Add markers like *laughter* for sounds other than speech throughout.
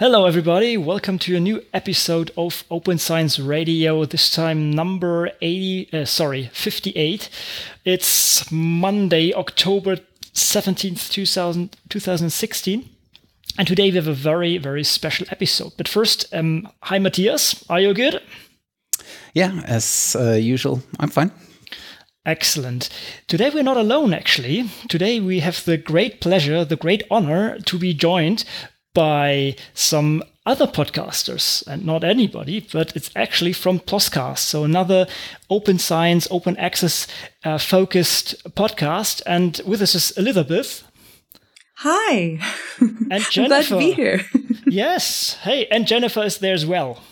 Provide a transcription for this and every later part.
Hello, everybody. Welcome to a new episode of Open Science Radio. This time, number 80, uh, sorry, 58. It's Monday, October 17th, 2000, 2016. And today we have a very, very special episode. But first, um, hi, Matthias. Are you good? Yeah, as uh, usual, I'm fine. Excellent. Today we're not alone, actually. Today we have the great pleasure, the great honor to be joined by some other podcasters and not anybody, but it's actually from Ploscast. So another open science, open access uh, focused podcast. And with us is Elizabeth. Hi. And *laughs* Jennifer. Glad to be here. *laughs* yes. Hey, and Jennifer is there as well.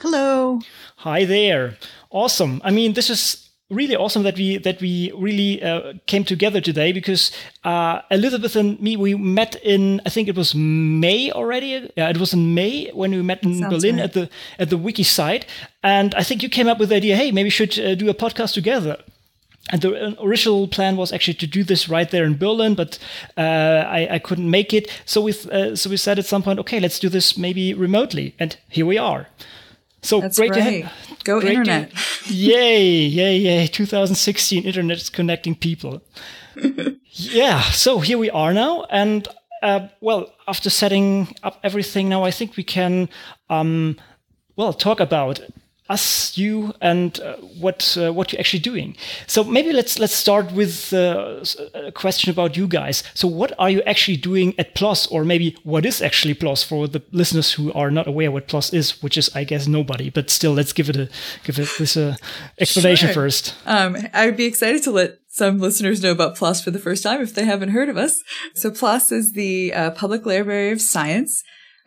Hello. Hi there. Awesome. I mean, this is really awesome that we that we really uh, came together today because uh, Elizabeth and me we met in I think it was May already. Yeah, it was in May when we met in Sounds Berlin right. at the at the Wiki site, and I think you came up with the idea. Hey, maybe we should uh, do a podcast together. And the uh, original plan was actually to do this right there in Berlin, but uh, I, I couldn't make it. So we uh, so we said at some point, okay, let's do this maybe remotely, and here we are. So That's great to have. Go Great to- internet. *laughs* yay, yay, yay. 2016 internet is connecting people. *laughs* yeah, so here we are now. And uh, well, after setting up everything now, I think we can, um, well, talk about us, you, and uh, what uh, what you're actually doing. So maybe let's let's start with uh, a question about you guys. So what are you actually doing at PLOS, or maybe what is actually PLOS for the listeners who are not aware what PLOS is, which is I guess nobody. But still, let's give it a give it this uh, explanation Sure. first. Um, I would be excited to let some listeners know about PLOS for the first time if they haven't heard of us. So PLOS is the uh, Public Library of Science,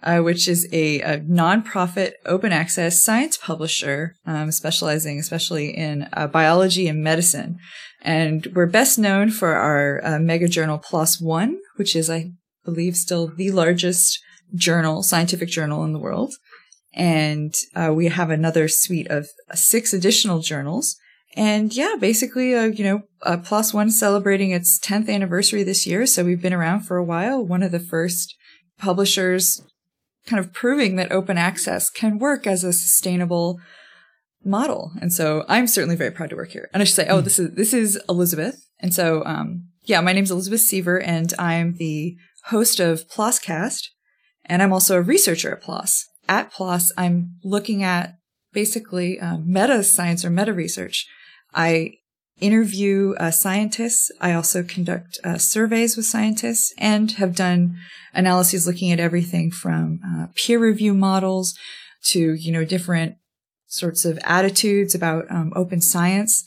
uh, which is a, a nonprofit open access science publisher um, specializing especially in uh, biology and medicine. And we're best known for our uh, mega journal PLOS One, which is, I believe, still the largest journal, scientific journal in the world. And uh, we have another suite of six additional journals. And yeah, basically, uh, you know, uh, PLOS One celebrating its 10th anniversary this year. So we've been around for a while. One of the first publishers kind of proving that open access can work as a sustainable model. And so I'm certainly very proud to work here. And I should say, oh, this is, this is Elizabeth. And so, um, yeah, my name is Elizabeth Seiver and I'm the host of Ploscast, And I'm also a researcher at PLOS. At PLOS, I'm looking at basically uh, meta science or meta research. I interview uh, scientists. I also conduct uh, surveys with scientists and have done analyses looking at everything from uh, peer review models to, you know, different sorts of attitudes about um, open science.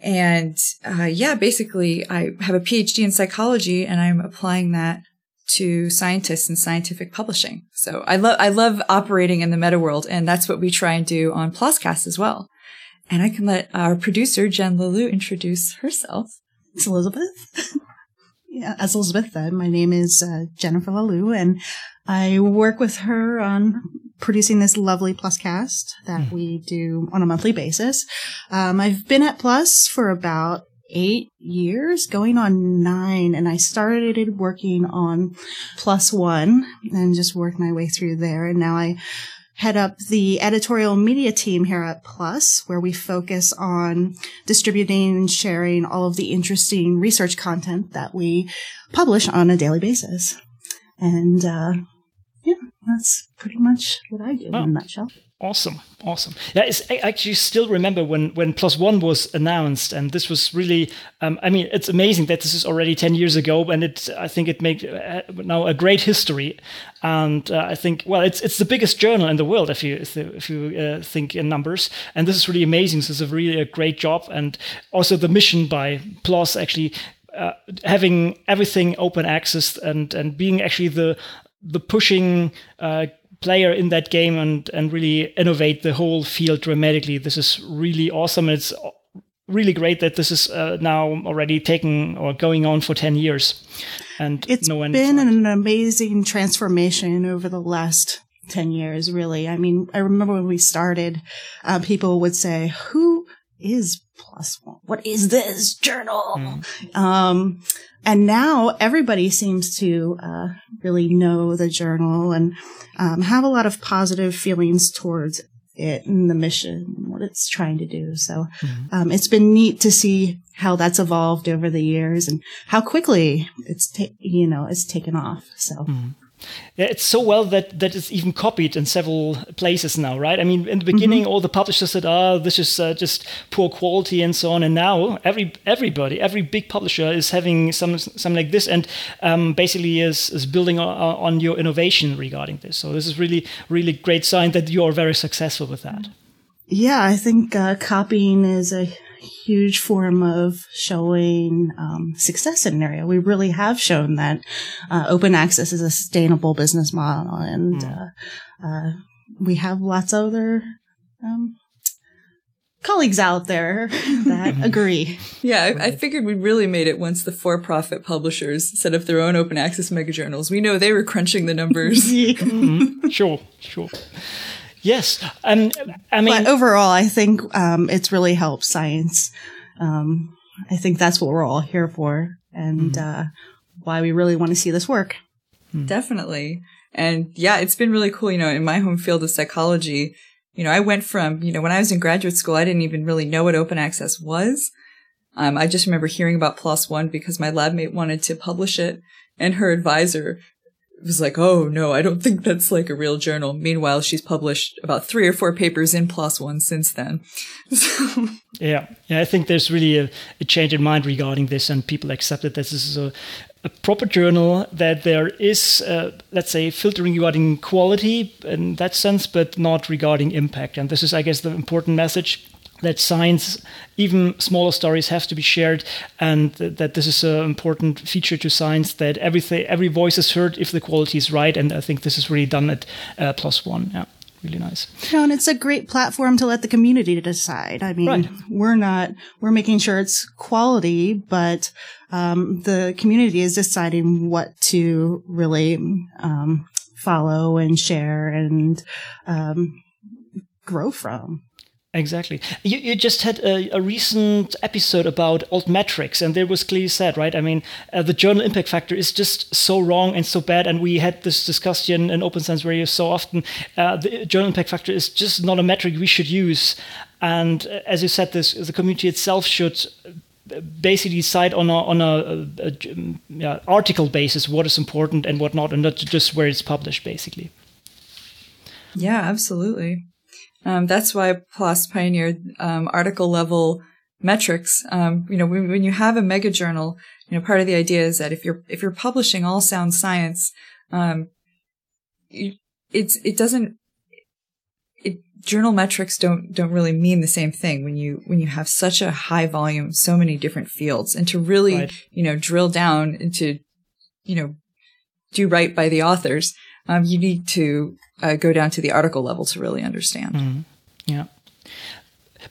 And uh, yeah, basically, I have a PhD in psychology and I'm applying that to scientists and scientific publishing. So I love I love operating in the meta world, and that's what we try and do on Ploscast as well. And I can let our producer Jen Lalu introduce herself. It's Elizabeth. *laughs* yeah, as Elizabeth said, my name is uh, Jennifer Lalou, and I work with her on producing this lovely Ploscast that we do on a monthly basis. Um, I've been at PLOS for about eight years, going on nine, and I started working on PLOS One and just worked my way through there, and now I head up the editorial media team here at PLOS, where we focus on distributing and sharing all of the interesting research content that we publish on a daily basis. And, uh, yeah, that's pretty much what I do in a nutshell. Awesome, awesome. Yeah, I actually still remember when when PLOS One was announced, and this was really. Um, I mean, it's amazing that this is already ten years ago, and it. I think it made uh, now a great history, and uh, I think well, it's it's the biggest journal in the world if you if you, uh, think in numbers, and this is really amazing. This is a really a great job, and also the mission by PLOS actually uh, having everything open access and and being actually the the pushing uh, player in that game and and really innovate the whole field dramatically. This is really awesome. It's really great that this is uh, now already taking or going on for 10 years and It's no been an amazing transformation over the last 10 years, really. I mean, I remember when we started, uh, people would say, who is PLOS One? What is this journal? Mm. Um, and now everybody seems to uh, really know the journal and um, have a lot of positive feelings towards it and the mission, and what it's trying to do. So mm-hmm. um, it's been neat to see how that's evolved over the years and how quickly it's ta- you know it's taken off. So. Mm-hmm. It's so well that that it's even copied in several places now, right? I mean, in the beginning, mm-hmm. all the publishers said, "Ah, oh, this is uh, just poor quality" and so on. And now, every everybody, every big publisher is having some something like this, and um, basically is is building on, on, your innovation regarding this. So this is really really great sign that you are very successful with that. Yeah, I think uh, copying is a huge form of showing um, success in an area. We really have shown that uh, open access is a sustainable business model, and mm. uh, uh, we have lots of other um, colleagues out there *laughs* that *laughs* agree. Yeah, I, I, figured we really made it once the for-profit publishers set up their own open access megajournals. We know they were crunching the numbers. *laughs* mm-hmm. Sure, sure. Yes. Um, I mean, but overall, I think um, it's really helped science. Um, I think that's what we're all here for and mm-hmm. uh, why we really want to see this work. Hmm. Definitely. And yeah, it's been really cool. You know, in my home field of psychology, you know, I went from, you know, when I was in graduate school, I didn't even really know what open access was. Um, I just remember hearing about PLOS One because my lab mate wanted to publish it and her advisor was like, oh no, I don't think that's like a real journal. Meanwhile, she's published about three or four papers in PLOS One since then. *laughs* Yeah, yeah, I think there's really a, a, change in mind regarding this, and people accept that this is a, a proper journal, that there is, uh, let's say, filtering regarding quality in that sense, but not regarding impact. And this is, I guess, the important message that science, even smaller stories, have to be shared, and th- that this is an important feature to science. That everything, every voice is heard if the quality is right, and I think this is really done at uh, One. Yeah really nice. Know, and it's a great platform to let the community decide. I mean, right. we're not, we're making sure it's quality, but um, the community is deciding what to really um, follow and share and um, grow from. Exactly. You, you just had a, a, recent episode about altmetrics, and there was clearly said, right? I mean, uh, the journal impact factor is just so wrong and so bad. And we had this discussion in Open Science Radio so often. Uh, the journal impact factor is just not a metric we should use. And uh, as you said, this the community itself should uh, basically decide on a on a, a, a yeah, article basis what is important and what not, and not just where it's published, basically. Yeah, absolutely. Um, that's why PLOS pioneered um, article level metrics. Um, you know, when, when, you have a mega journal, you know, part of the idea is that if you're if you're publishing all sound science, um, you, it's it doesn't. It, journal metrics don't don't really mean the same thing when you when you have such a high volume, so many different fields, and to really right. you know drill down into you know do right by the authors um, you need to uh, go down to the article level to really understand. Mm. Yeah.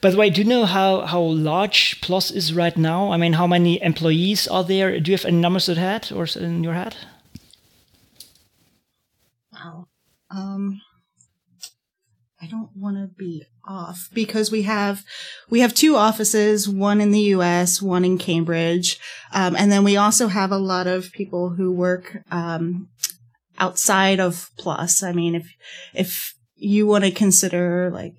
By the way, do you know how, how large PLOS is right now? I mean, how many employees are there? Do you have any numbers at head or in your head? Wow. Um, I don't want to be off because we have we have two offices, one in the U.S., one in Cambridge, um, and then we also have a lot of people who work um, outside of PLOS. I mean, if if you want to consider like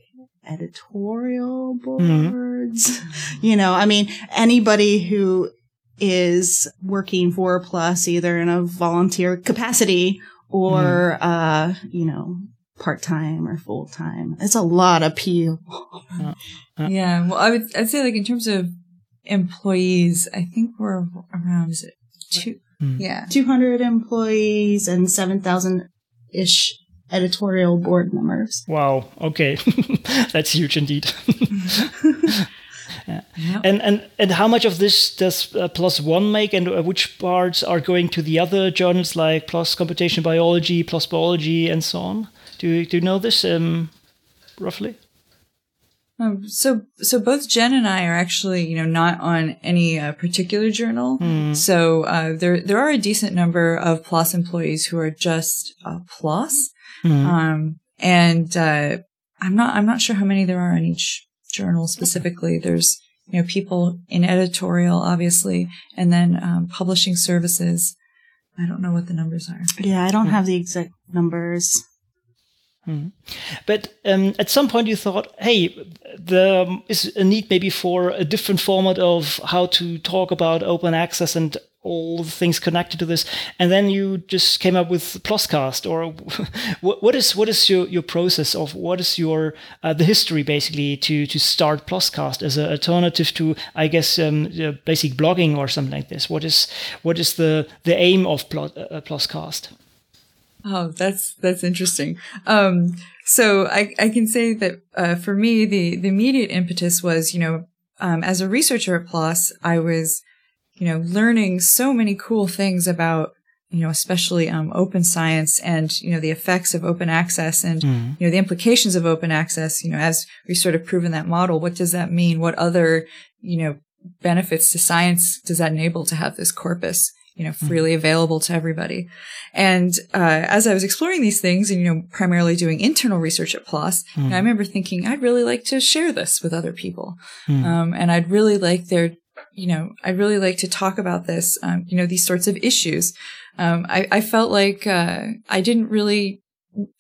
editorial mm-hmm. boards, mm-hmm. *laughs* you know, I mean, anybody who is working for PLOS either in a volunteer capacity or mm-hmm. uh, you know, part time or full time. It's a lot of people. Uh, uh, yeah, well, I would I'd say like in terms of employees, I think we're around is it two Mm. Yeah. 200 employees and 7,000 ish editorial board members. Wow. Okay. *laughs* That's huge indeed. *laughs* yeah. Yep. And and and how much of this does uh, One make, and uh, which parts are going to the other journals like PLOS Computational Biology, PLOS Biology, and so on? Do you, do you know this um, roughly? Um, so, so both Jen and I are actually, you know, not on any uh, particular journal. Mm. So, uh, there, there are a decent number of PLOS employees who are just uh, PLOS. Mm. Um, and, uh, I'm not, I'm not sure how many there are in each journal specifically. There's, you know, people in editorial, obviously, and then um, publishing services. I don't know what the numbers are. Yeah, I don't have the exact numbers. Hmm. But um, at some point you thought, hey, there is a need maybe for a different format of how to talk about open access and all the things connected to this, and then you just came up with Ploscast. Or *laughs* what is what is your, your process of what is your uh, the history basically to to start Ploscast as an alternative to I guess um, basic blogging or something like this? What is what is the the aim of uh, Ploscast? Oh, that's that's interesting. Um, so I I can say that uh, for me the the immediate impetus was you know um, as a researcher at PLOS I was you know learning so many cool things about you know especially um, open science and you know the effects of open access and mm. you know the implications of open access. You know as we sort of proven that model, what does that mean? What other you know benefits to science does that enable to have this corpus? You know, hmm. freely available to everybody. And uh, as I was exploring these things and, you know, primarily doing internal research at PLOS, mm. I remember thinking, I'd really like to share this with other people. Mm. Um, and I'd really like their, you know, I'd really like to talk about this, um, you know, these sorts of issues. Um, I, I, felt like uh, I didn't really,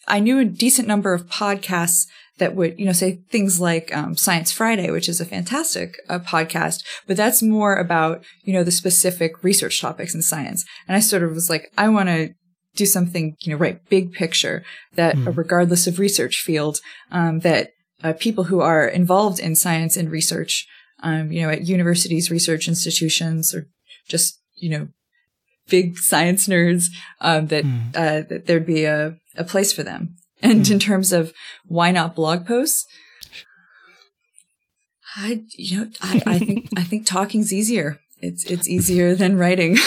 I knew a decent number of podcasts that would, you know, say things like um, Science Friday, which is a fantastic uh, podcast, but that's more about, you know, the specific research topics in science. And I sort of was like, I want to do something, you know, right, big picture that mm. uh, regardless of research field, um, that uh, people who are involved in science and research, um, you know, at universities, research institutions, or just, you know, big science nerds, um, that, mm. that there'd be a, a place for them. And in terms of why not blog posts, I, you know, I, I think, *laughs* I think talking's easier. It's, it's easier than writing.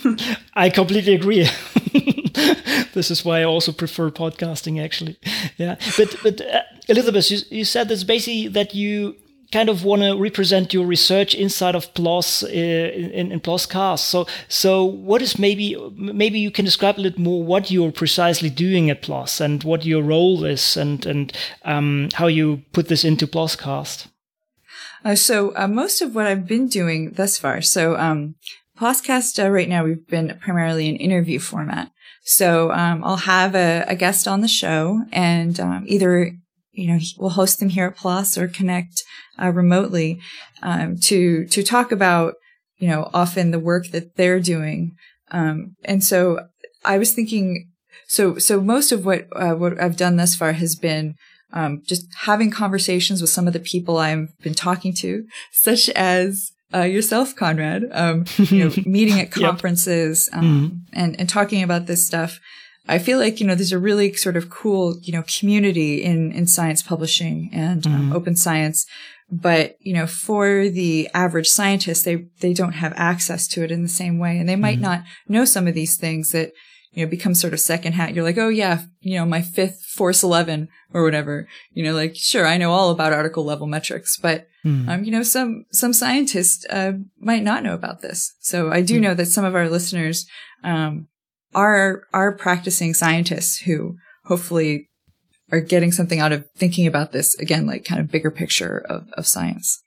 *laughs* I completely agree. *laughs* this is why I also prefer podcasting, actually. Yeah. But, but uh, Elizabeth, you, you said this basically that you kind of want to represent your research inside of PLOS uh, in, in Ploscast. So, so what is maybe maybe you can describe a little more what you're precisely doing at PLOS and what your role is and and um, how you put this into Ploscast. Uh, so uh, most of what I've been doing thus far. So um, Ploscast uh, right now we've been primarily an interview format. So um, I'll have a, a, guest on the show and um, either you know, we'll host them here at PLOS or connect uh, remotely um, to to talk about, you know, often the work that they're doing. Um, and so I was thinking, so so most of what uh, what I've done thus far has been um, just having conversations with some of the people I've been talking to, such as uh, yourself, Konrad, um, you know, *laughs* meeting at conferences um, mm-hmm. and and talking about this stuff. I feel like, you know, there's a really sort of cool, you know, community in, in science publishing and um, mm-hmm. open science. But, you know, for the average scientist, they, they don't have access to it in the same way. And they might mm-hmm. not know some of these things that, you know, become sort of second hat. You're like, oh yeah, you know, my fifth FORCE11 or whatever, you know, like, sure, I know all about article level metrics, but, mm. um, you know, some, some scientists, uh, might not know about this. So I do mm. know that some of our listeners, um, are are practicing scientists who hopefully are getting something out of thinking about this again, like kind of bigger picture of, of science.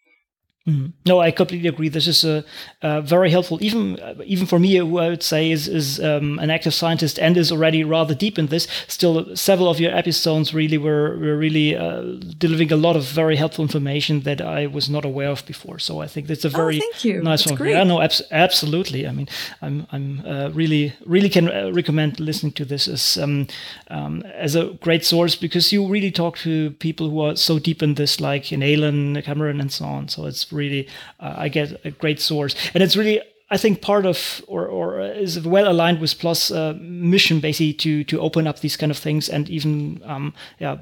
Mm. No, I completely agree. This is a, uh, very helpful, even uh, even for me, who I would say is is um, an active scientist and is already rather deep in this. Still, several of your episodes really were were really uh, delivering a lot of very helpful information that I was not aware of before. So I think that's a oh, very oh, nice that's one. Great. Yeah, no, abs- absolutely. I mean, I'm I'm uh, really really can uh, recommend listening to this as um, um, as a great source because you really talk to people who are so deep in this, like in Alan Cameron and so on. So it's really uh, I get a great source, and it's really I think part of or or is well aligned with PLOS uh, mission basically to to open up these kind of things and even um, yeah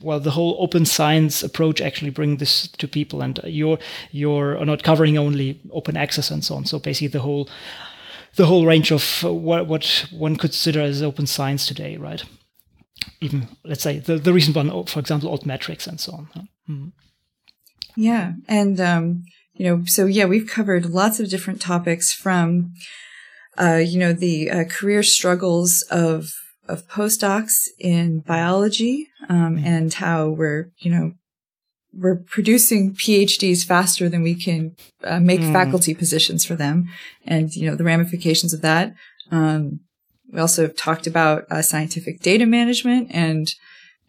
well the whole open science approach actually bring this to people and you're you're not covering only open access and so on. So basically the whole the whole range of what what one consider as open science today right? Even let's say the, the recent one for example altmetrics and so on mm-hmm. Yeah. And, um, you know, so yeah, we've covered lots of different topics from, uh, you know, the uh, career struggles of, of postdocs in biology, um, and how we're, you know, we're producing PhDs faster than we can uh, make mm. faculty positions for them, and you know the ramifications of that. Um, we also have talked about uh, scientific data management and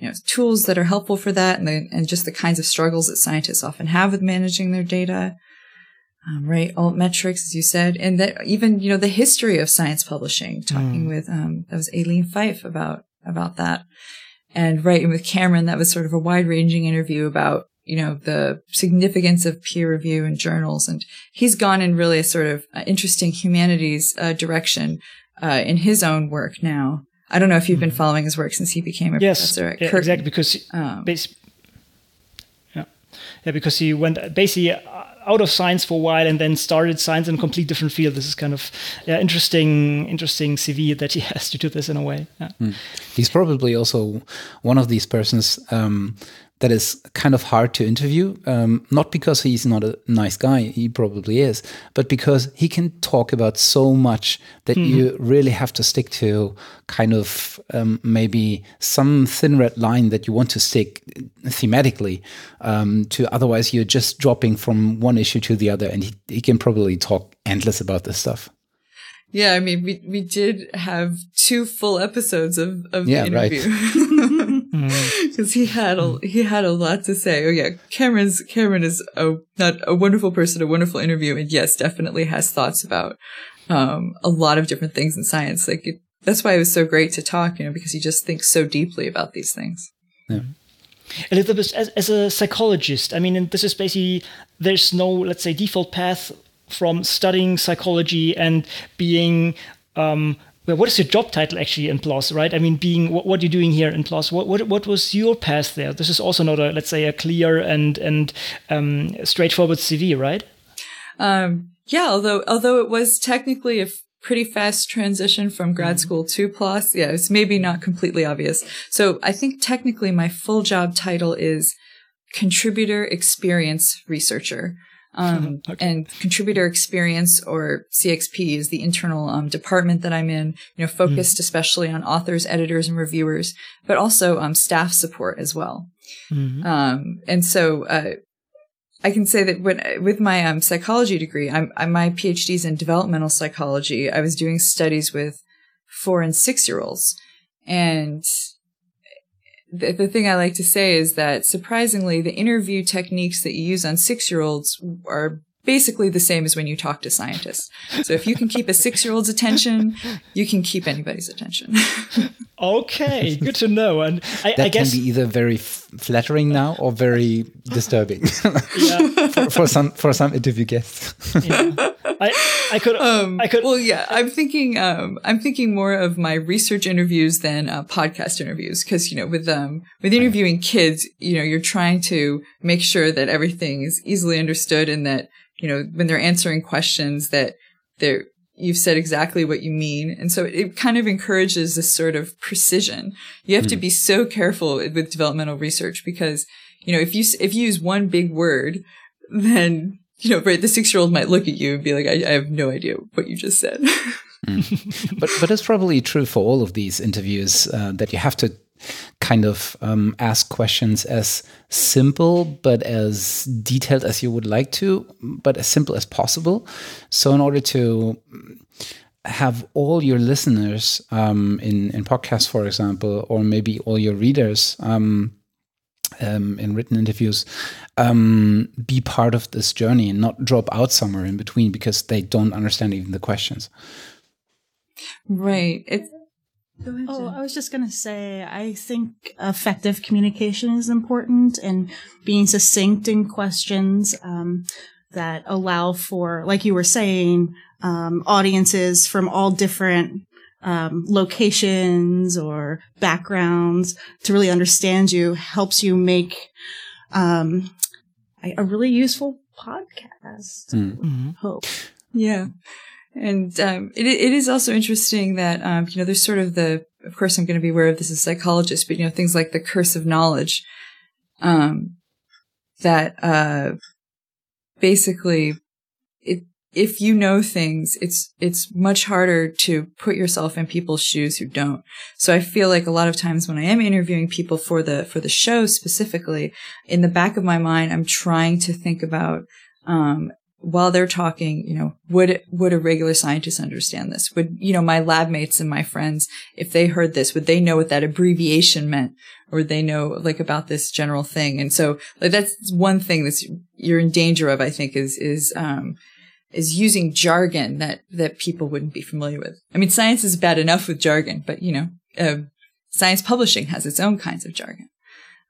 you know tools that are helpful for that, and the, and just the kinds of struggles that scientists often have with managing their data. Um, right, altmetrics, as you said, and that even you know the history of science publishing. Talking mm. with um, that was Aileen Fyfe about about that, and right, and with Cameron, that was sort of a wide ranging interview about you know, the significance of peer review in journals. And he's gone in really a sort of uh, interesting humanities uh, direction uh, in his own work now. I don't know if you've been mm-hmm. following his work since he became a yes, professor at yeah, Exactly, because um, yeah, yeah, because he went basically out of science for a while and then started science in a complete different field. This is kind of yeah, interesting, interesting CV that he *laughs* has to do this in a way. Yeah. Mm. He's probably also one of these persons um, that is kind of hard to interview. Um, not because he's not a nice guy, he probably is, but because he can talk about so much that mm -hmm. you really have to stick to kind of um, maybe some thin red line that you want to stick thematically um, to. Otherwise, you're just dropping from one issue to the other, and he, he can probably talk endless about this stuff. Yeah, I mean, we we did have two full episodes of of yeah, the interview. Right. *laughs* *laughs* because mm. he had a he had a lot to say. Oh yeah, Cameron's Cameron is a not a wonderful person, a wonderful interview, and yes, definitely has thoughts about um, a lot of different things in science. Like it, that's why it was so great to talk, you know, because he just thinks so deeply about these things. Yeah. Elizabeth, as, as a psychologist, I mean, this is basically there's no let's say default path from studying psychology and being um, well, what is your job title actually in PLOS, right? I mean, being what, what are you doing here in PLOS? What, what what was your path there? This is also not a let's say a clear and and um, straightforward CV, right? Um, yeah, although although it was technically a pretty fast transition from grad mm-hmm. school to PLOS, yeah, it's maybe not completely obvious. So I think technically my full job title is contributor experience researcher. Um, *laughs* okay. and contributor experience or CXP is the internal um, department that I'm in, you know, focused mm. especially on authors, editors, and reviewers, but also um, staff support as well. Mm-hmm. Um, and so, uh, I can say that when, with my um, psychology degree, I'm, I'm my PhD's in developmental psychology. I was doing studies with four and six year olds, and the, the thing I like to say is that surprisingly, the interview techniques that you use on six year olds are basically the same as when you talk to scientists. So if you can keep a six year old's attention, you can keep anybody's attention. *laughs* okay, good to know. And I, that I guess can be either very flattering now or very disturbing *laughs* yeah. for, for, some for some interview guests. yeah. I, I could um, I could well yeah I'm thinking um, I'm thinking more of my research interviews than uh, podcast interviews because you know with um with interviewing kids you know you're trying to make sure that everything is easily understood and that you know, when they're answering questions that they're, you've said exactly what you mean. And so it, kind of encourages this sort of precision. You have mm. to hmm. be so careful with developmental research because, you know, if you, if you use one big word, then, you know, right, the six year old might look at you and be like, I, I have no idea what you just said. mm. *laughs* But, but it's probably true for all of these interviews uh, that you have to kind of um, ask questions as simple but as detailed as you would like to, but as simple as possible. So, in order to have all your listeners um, in in podcasts, for example, or maybe all your readers. Um, um, in written interviews, um, be part of this journey and not drop out somewhere in between because they don't understand even the questions. Right. It's Ahead, oh, I was just going to say, I think effective communication is important and being succinct in questions um, that allow for, like you were saying, um, audiences from all different um, locations or backgrounds to really understand you helps you make um, a really useful podcast. Mm-hmm. Hope. Yeah. And um, it, it is also interesting that um, you know there's sort of the of course I'm going to be aware of this as a psychologist, but you know things like the curse of knowledge, um, that uh, basically it if you know things, it's, it's much harder to put yourself in people's shoes who don't. So I feel like a lot of times when I am interviewing people for the, for the show specifically, in the back of my mind, I'm trying to think about, um, while they're talking, you know, would, would a regular scientist understand this? Would, you know, my lab mates and my friends, if they heard this, would they know what that abbreviation meant? Or would they know like about this general thing? And so like, that's one thing that's you're in danger of, I think, is, is, um, is using jargon that, that people wouldn't be familiar with. I mean, science is bad enough with jargon, but you know, uh, science publishing has its own kinds of jargon.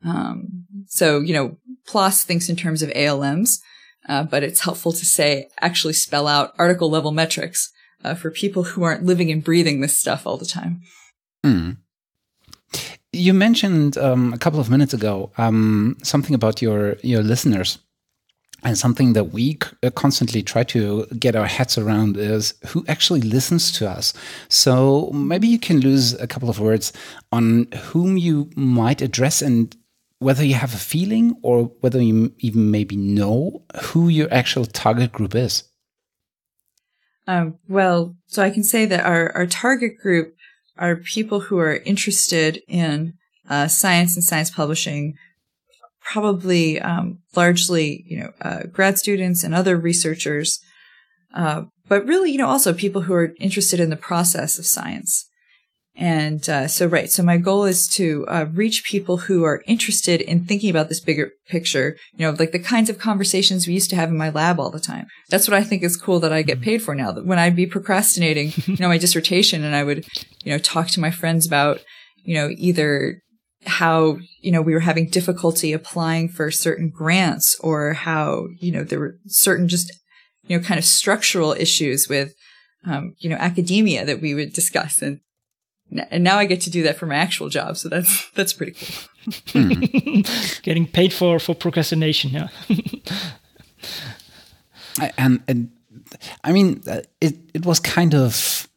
Um, so, you know, PLOS thinks in terms of ALMs, uh, but it's helpful to say, actually spell out article level metrics uh, for people who aren't living and breathing this stuff all the time. Mm. You mentioned um, a couple of minutes ago um, something about your your listeners and something that we uh, constantly try to get our heads around is who actually listens to us. So maybe you can lose a couple of words on whom you might address and whether you have a feeling or whether you even maybe know who your actual target group is. Um, well, so I can say that our, our target group are people who are interested in uh, science and science publishing probably um, largely, you know, uh, grad students and other researchers, uh, but really, you know, also people who are interested in the process of science. And uh, so, right. So my goal is to uh, reach people who are interested in thinking about this bigger picture. You know, like the kinds of conversations we used to have in my lab all the time. That's what I think is cool that I get paid for now. That when I'd be procrastinating, *laughs* you know, my dissertation, and I would, you know, talk to my friends about, you know, either how, you know, we were having difficulty applying for certain grants or how, you know, there were certain just, you know, kind of structural issues with, um, you know, academia that we would discuss. And, and now I get to do that for my actual job. So that's, that's pretty cool. Mm. *laughs* Getting paid for, for procrastination. Yeah. and, and I mean, uh, it, it was kind of,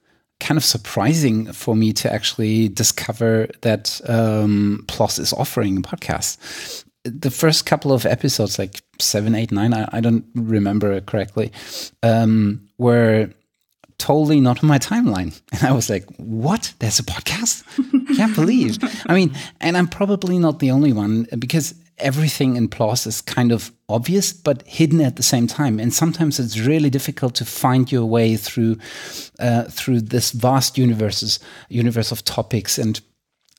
kind of surprising for me to actually discover that um, PLOS is offering a podcast. The first couple of episodes, like seven, eight, nine, I, I don't remember correctly, um, were totally not on my timeline. *laughs* And I was like, what? There's a podcast? *laughs* Can't believe. I mean, and I'm probably not the only one because everything in PLOS is kind of obvious but hidden at the same time and sometimes it's really difficult to find your way through uh, through this vast universes universe of topics and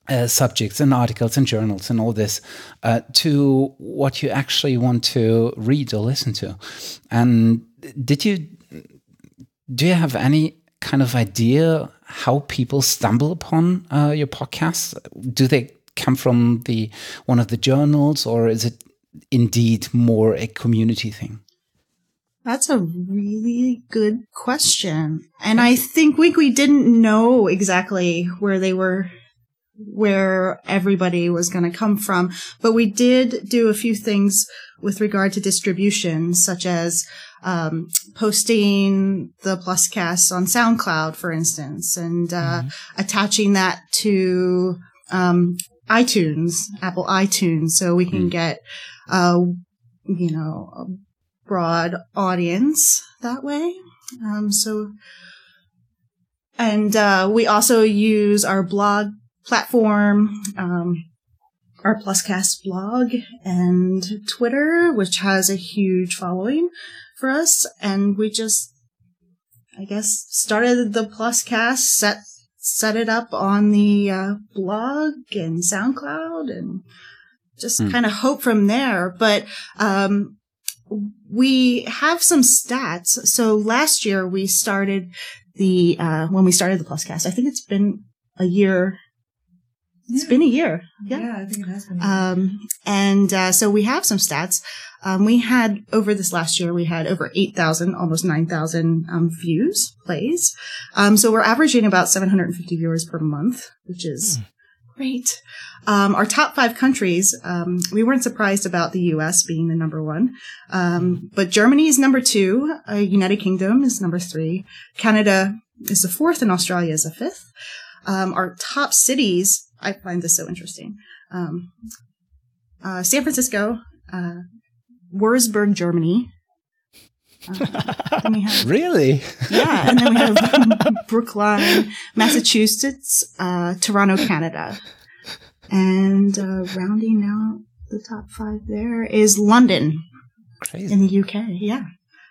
uh, subjects and articles and journals and all this uh, to what you actually want to read or listen to and did you do you have any kind of idea how people stumble upon uh, your podcast do they come from the one of the journals, or is it indeed more a community thing? That's a really good question. And I think we, we didn't know exactly where they were, where everybody was going to come from. But we did do a few things with regard to distribution, such as um, posting the Ploscast on SoundCloud, for instance, and uh, mm-hmm. attaching that to um, iTunes, Apple iTunes, so we can mm. get, uh, you know, a broad audience that way. Um, so, and, uh, we also use our blog platform, um, our Ploscast blog and Twitter, which has a huge following for us. And we just, I guess, started the Ploscast, set set it up on the uh, blog and SoundCloud and just mm. kind of hope from there. But um, we have some stats. So last year we started the uh, when we started the Ploscast. I think it's been a year. It's yeah. been a year. Yeah. yeah, I think it has been. Um, and uh, so we have some stats. Um, we had over this last year, we had over 8,000, almost 9,000 um, views, plays. Um, so we're averaging about 750 viewers per month, which is mm. great. Um, our top five countries, um, we weren't surprised about the U.S. being the number one, um, but Germany is number two. Uh, United Kingdom is number three. Canada is the fourth, and Australia is the fifth. our top cities, I find this so interesting. Uh, San Francisco, uh, Wurzburg, Germany, we have, *laughs* Really? yeah, and then we have *laughs* Brookline, Massachusetts, uh, Toronto, Canada, and uh, rounding out the top five there is London Crazy. in the UK. Yeah.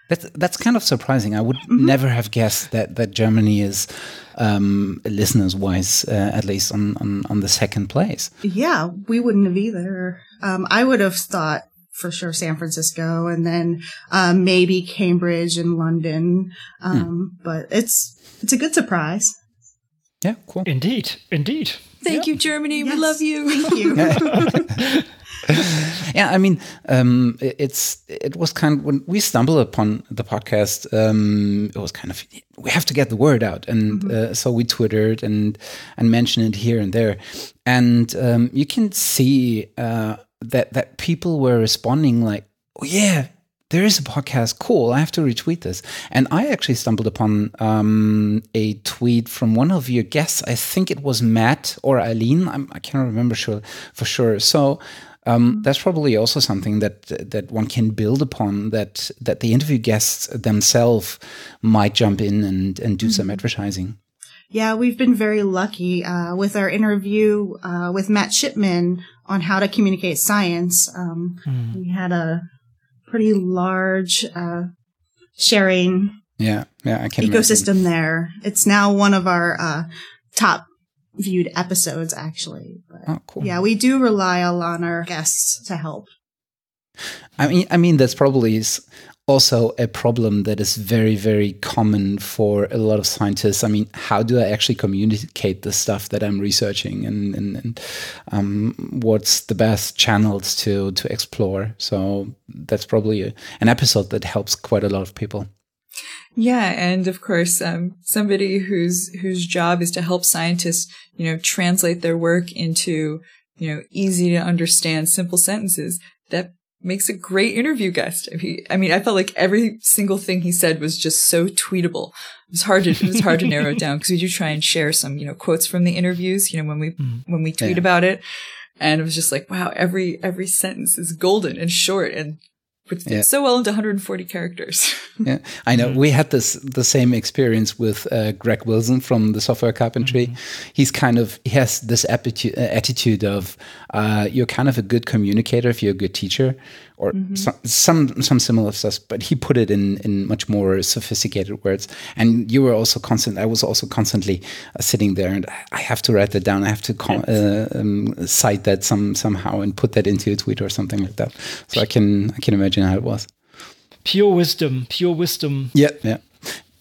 That's that's kind of surprising. I would Mm-hmm. never have guessed that that Germany is, um, listeners wise, uh, at least on, on on the second place. Yeah, we wouldn't have either. Um, I would have thought for sure San Francisco and then um, maybe Cambridge and London. Um, But it's it's a good surprise. Yeah, cool. Indeed, indeed. Thank you, Germany. We love you. Thank you. *laughs* *laughs* *laughs* yeah, I mean, um, it- it's it was kind of when we stumbled upon the podcast. Um, it was kind of we have to get the word out, and uh, so we twittered and and mentioned it here and there, and um, you can see uh, that that people were responding like, "Oh yeah." There is a podcast. Cool. I have to retweet this. And I actually stumbled upon um, a tweet from one of your guests. I think it was Matt or Aileen. I'm, I can't remember sure for sure. So um, that's probably also something that that one can build upon. That that the interview guests themselves might jump in and and do some advertising. Yeah, we've been very lucky uh, with our interview uh, with Matt Shipman on how to communicate science. Um, We had a pretty large uh, sharing Yeah, yeah, I can imagine. ecosystem there. It's now one of our uh, top viewed episodes, actually. But Oh, cool. yeah, we do rely a lot on our guests to help. I mean, I mean that's probably is also a problem that is very, very common for a lot of scientists. I mean, how do I actually communicate the stuff that I'm researching, and and, and um, what's the best channels to to explore? So that's probably a, an episode that helps quite a lot of people. Yeah, and of course, um, somebody whose whose job is to help scientists, you know, translate their work into you know easy to understand simple sentences. That makes a great interview guest. I mean, I mean, I felt like every single thing he said was just so tweetable. It was hard to it was hard to narrow it *laughs* down because we do try and share some you know quotes from the interviews. You know, when we when we tweet Yeah. about it, and it was just like, wow, every every sentence is golden and short and. Would fit Yeah. so well into 140 characters. *laughs* Yeah, I know. We had this the same experience with uh, Greg Wilson from the Software Carpentry. He's kind of he has this aptitude, uh, attitude of uh, you're kind of a good communicator if you're a good teacher, or some, some some similar stuff. But he put it in in much more sophisticated words. And you were also constant. I was also constantly uh, sitting there, and I have to write that down. I have to com- uh, um, cite that some somehow and put that into a tweet or something like that. So I can I can imagine how it was. Pure wisdom, pure wisdom. Yeah, yeah.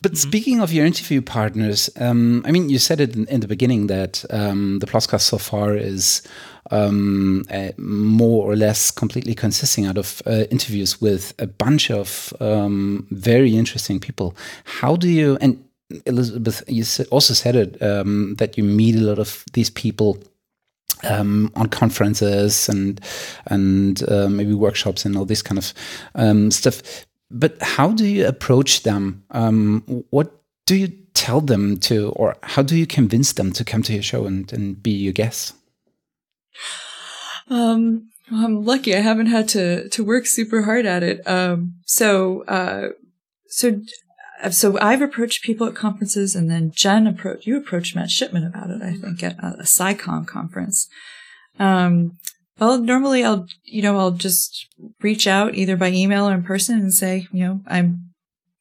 But speaking of your interview partners, um, I mean, you said it in, in the beginning that um, the Ploscast so far is um, uh, more or less completely consisting out of uh, interviews with a bunch of um, very interesting people. How do you, and Elizabeth, you also said it, um, that you meet a lot of these people um, on conferences and and uh, maybe workshops and all this kind of um, stuff. But how do you approach them? Um, what do you tell them to, or how do you convince them to come to your show and, and be your guest? Um, I'm lucky. I haven't had to to work super hard at it. Um, so uh, so so I've approached people at conferences, and then Jen approached you approached Matt Shipman about it. I think at a, SciComm conference. Um, well, normally I'll you know I'll just reach out either by email or in person and say you know I'm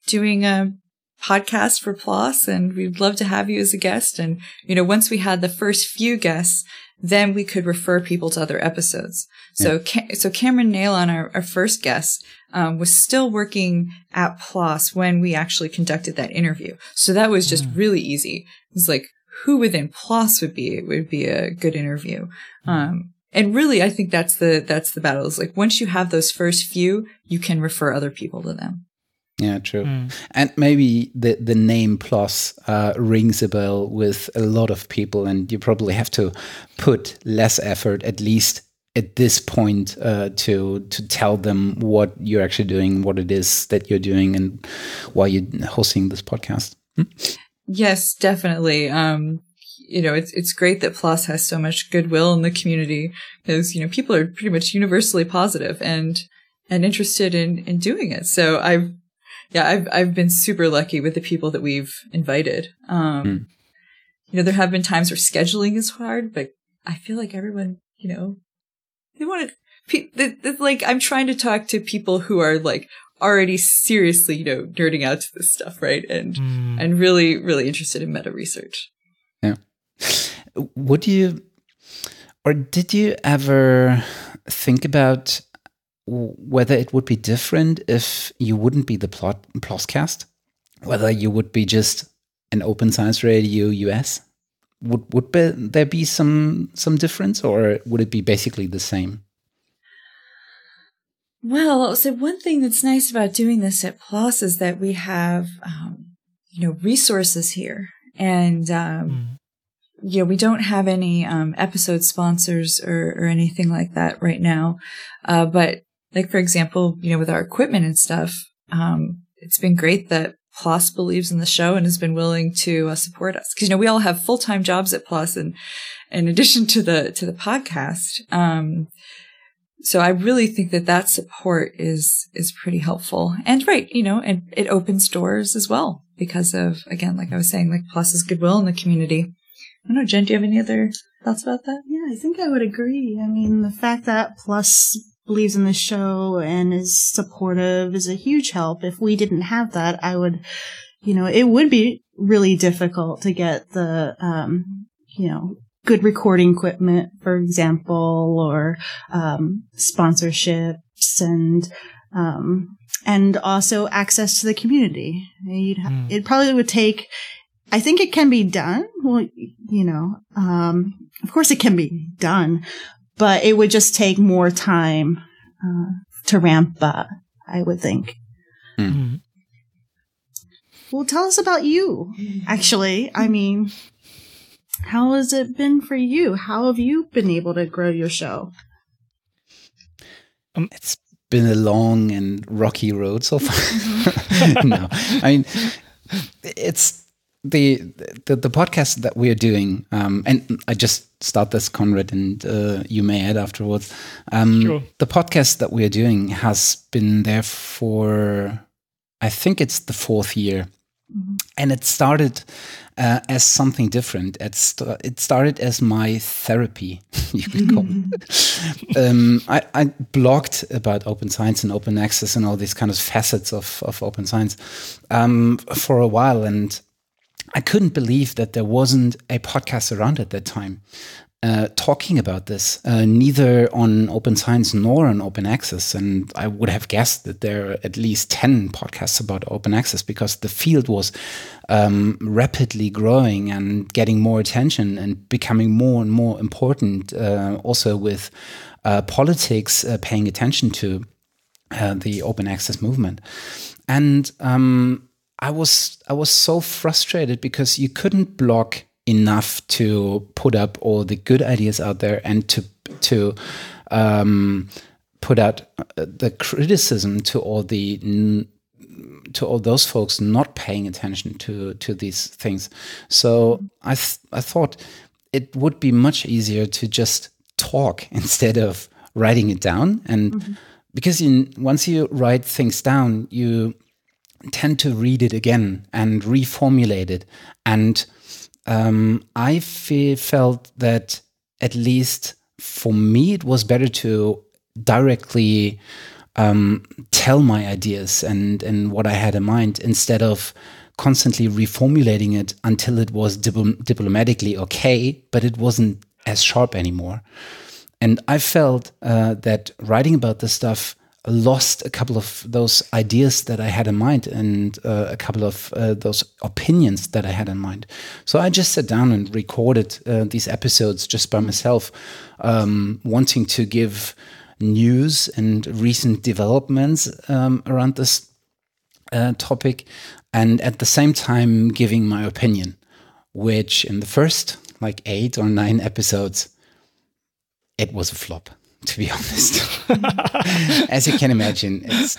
doing a podcast for PLOS and we'd love to have you as a guest. And, you know, once we had the first few guests, then we could refer people to other episodes. So, Ca- so Cameron Neylon, our, our first guest, um, was still working at PLOS when we actually conducted that interview. So that was just really easy. It was like, who within PLOS would be, would be a good interview. Um, and really, I think that's the, that's the battle is like, once you have those first few, you can refer other people to them. Yeah, true. And maybe the the name PLOS uh, rings a bell with a lot of people, and you probably have to put less effort, at least at this point, uh, to to tell them what you're actually doing, what it is that you're doing, and why you're hosting this podcast. Yes, definitely. Um, you know, it's it's great that PLOS has so much goodwill in the community because you know people are pretty much universally positive and and interested in in doing it. So I've yeah, I've I've been super lucky with the people that we've invited. Um, Mm. You know, there have been times where scheduling is hard, but I feel like everyone, you know, they want to. Pe- th- th- like I'm trying to talk to people who are like already seriously, you know, nerding out to this stuff, right? And Mm. and really, really interested in meta research. Would you, or did you ever think about whether it would be different if you wouldn't be the plot Ploscast? Whether you would be just an Open Science Radio US? Would would be, there be some some difference, or would it be basically the same? Well, so one thing that's nice about doing this at PLOS is that we have, um, you know, resources here. And, um, Mm. Yeah, we don't have any, um, episode sponsors or, or anything like that right now. Uh, but like, for example, you know, with our equipment and stuff, um, it's been great that PLOS believes in the show and has been willing to uh, support us. Cause, you know, we all have full-time jobs at PLOS and in addition to the, to the podcast, um, so I really think that that support is is pretty helpful. And right, you know, and it opens doors as well because of again, like I was saying, like PLOS's goodwill in the community. I don't know, Jen, do you have any other thoughts about that? Yeah, I think I would agree. I mean, the fact that PLOS believes in the show and is supportive is a huge help. If we didn't have that, I would, you know, it would be really difficult to get the, um, you know, good recording equipment, for example, or um, sponsorships and um, and also access to the community. You'd ha- Mm. It probably would take. I think it can be done. Well, you know, um, of course it can be done, but it would just take more time uh, to ramp up. I would think. Mm. Well, tell us about you. Actually, I mean, how has it been for you? How have you been able to grow your show? Um, It's been a long and rocky road so far. *laughs* no, I mean, it's the the, the podcast that we are doing, um, and I just start this, Konrad, and uh, you may add afterwards. Um, Sure. The podcast that we are doing has been there for, I think it's the fourth year, and it started uh, as something different. It, st- it started as my therapy, *laughs* you could call it. *laughs* um, I, I blogged about open science and open access and all these kind of facets of, of open science um, for a while. And I couldn't believe that there wasn't a podcast around at that time uh, talking about this, uh, neither on open science nor on open access. And I would have guessed that there are at least 10 podcasts about open access because the field was um, rapidly growing and getting more attention and becoming more and more important, uh, also with uh, politics uh, paying attention to uh, the open access movement. And um, I was I was so frustrated because you couldn't block enough to put up all the good ideas out there and to to um, put out uh, the criticism to all the to all those folks not paying attention to to these things. So I th- I thought it would be much easier to just talk *laughs* instead of writing it down and because in, once you write things down you tend to read it again and reformulate it. And um, I fe- felt that at least for me, it was better to directly um, tell my ideas and, and what I had in mind instead of constantly reformulating it until it was dipl- diplomatically okay, but it wasn't as sharp anymore. And I felt uh, that writing about this stuff lost a couple of those ideas that I had in mind and uh, a couple of uh, those opinions that I had in mind. So I just sat down and recorded uh, these episodes just by myself, um, wanting to give news and recent developments um, around this uh, topic, and at the same time giving my opinion, which in the first like eight or nine episodes, it was a flop *laughs* to be honest. *laughs* As you can imagine, it's,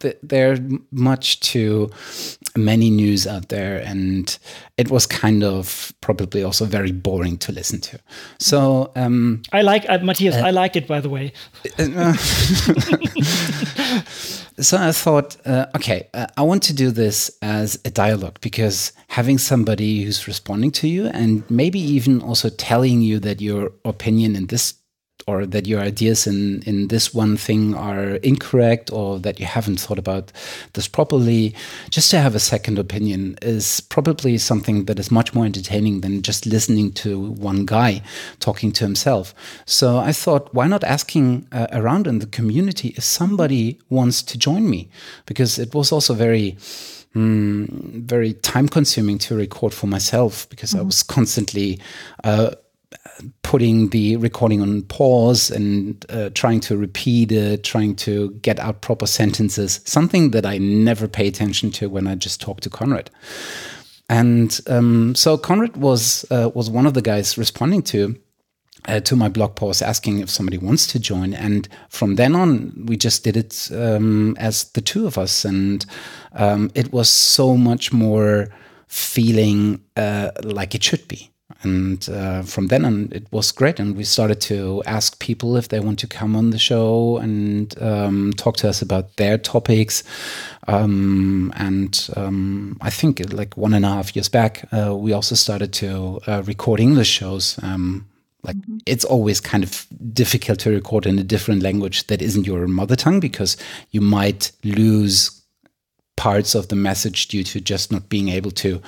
th- there are much too many news out there, and it was kind of probably also very boring to listen to. So um, I like uh, Matthias. I like it, by the way. *laughs* so I thought, uh, okay, uh, I want to do this as a dialogue because having somebody who's responding to you and maybe even also telling you that your opinion in this or that your ideas in in this one thing are incorrect or that you haven't thought about this properly just to have a second opinion is probably something that is much more entertaining than just listening to one guy talking to himself so i thought why not asking uh, around in the community if somebody wants to join me because it was also very mm, very time consuming to record for myself because mm -hmm. I was constantly uh, putting the recording on pause and uh, trying to repeat it, trying to get out proper sentences, something that I never pay attention to when I just talk to Konrad. And um, so Konrad was uh, was one of the guys responding to uh, to my blog post asking if somebody wants to join. And from then on, we just did it um, as the two of us, and um, it was so much more feeling uh, like it should be. And uh, from then on, it was great. And we started to ask people if they want to come on the show and um, talk to us about their topics. Um, and um, I think like one and a half years back, uh, we also started to uh, record English shows. Um, like mm-hmm. it's always kind of difficult to record in a different language that isn't your mother tongue because you might lose parts of the message due to just not being able to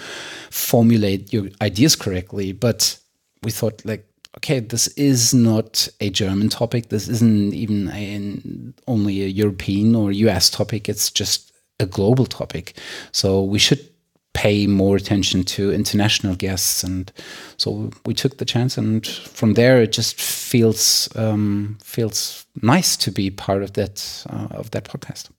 formulate your ideas correctly. But we thought, like, okay, this is not a German topic. This isn't even a, only a European or US topic. It's just a global topic. So we should pay more attention to international guests. And so we took the chance, and from there, it just feels um, feels nice to be part of that uh, of that podcast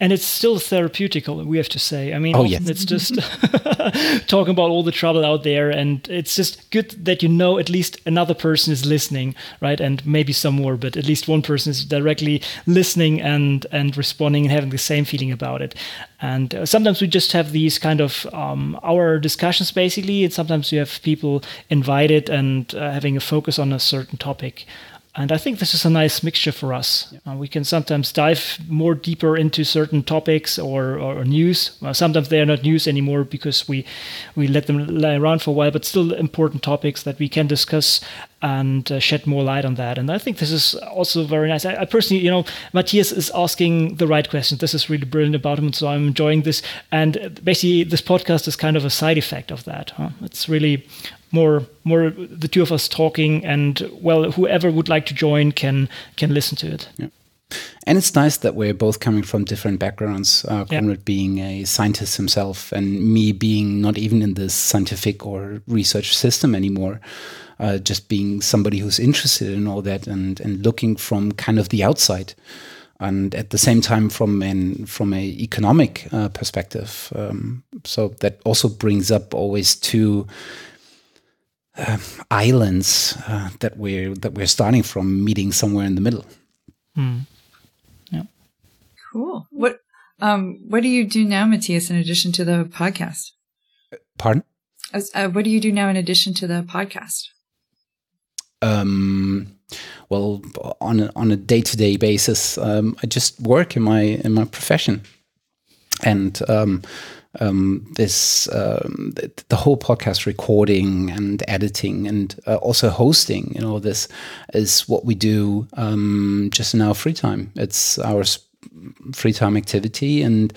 and it's still therapeutical we have to say. I mean oh, yes. it's just *laughs* *laughs* talking about all the trouble out there and it's just good that you know at least another person is listening right? And maybe some more but at least one person is directly listening and and responding and having the same feeling about it. And uh, sometimes we just have these kind of um, our discussions basically and sometimes you have people invited and uh, having a focus on a certain topic and I think this is a nice mixture for us. Yeah. Uh, we can sometimes dive more deeper into certain topics or, or news. Well, sometimes they are not news anymore because we we let them lie around for a while, but still important topics that we can discuss and uh, shed more light on that. And I think this is also very nice. I, I, personally, you know, Matthias is asking the right questions. This is really brilliant about him, so I'm enjoying this. And basically, this podcast is kind of a side effect of that. Huh? It's really more more the two of us talking and well whoever would like to join can can listen to it yeah. And it's nice that we're both coming from different backgrounds. Uh, Konrad yeah. being a scientist himself, and me being not even in the scientific or research system anymore. Uh, just being somebody who's interested in all that and and looking from kind of the outside, and at the same time from an from a economic uh, perspective. Um, so that also brings up always two uh, islands uh, that we're that we're starting from, meeting somewhere in the middle. Hmm. Yeah. Cool. What um what do you do now, Matthias? In addition to the podcast? Pardon. Uh, what do you do now in addition to the podcast? Um. Well, on a, on a day to day basis, um, I just work in my in my profession, and um, um, this um, the, the, whole podcast recording and editing and uh, also hosting. You know, this is what we do um, just in our free time. It's our free time activity. And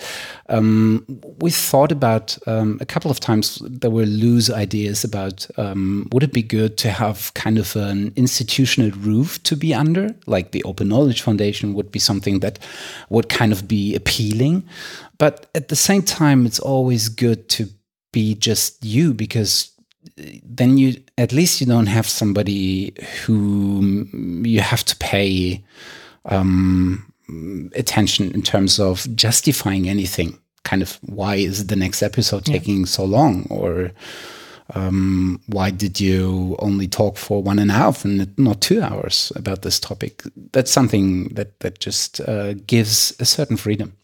um, we thought about um, a couple of times there were loose ideas about um, would it be good to have kind of an institutional roof to be under, like the Open Knowledge Foundation would be something that would kind of be appealing. But at the same time, it's always good to be just you because then you at least you don't have somebody who you have to pay um, attention in terms of justifying anything. Kind of why is the next episode taking yeah. so long, or um, why did you only talk for one and a half and not two hours about this topic? That's something that that just uh, gives a certain freedom.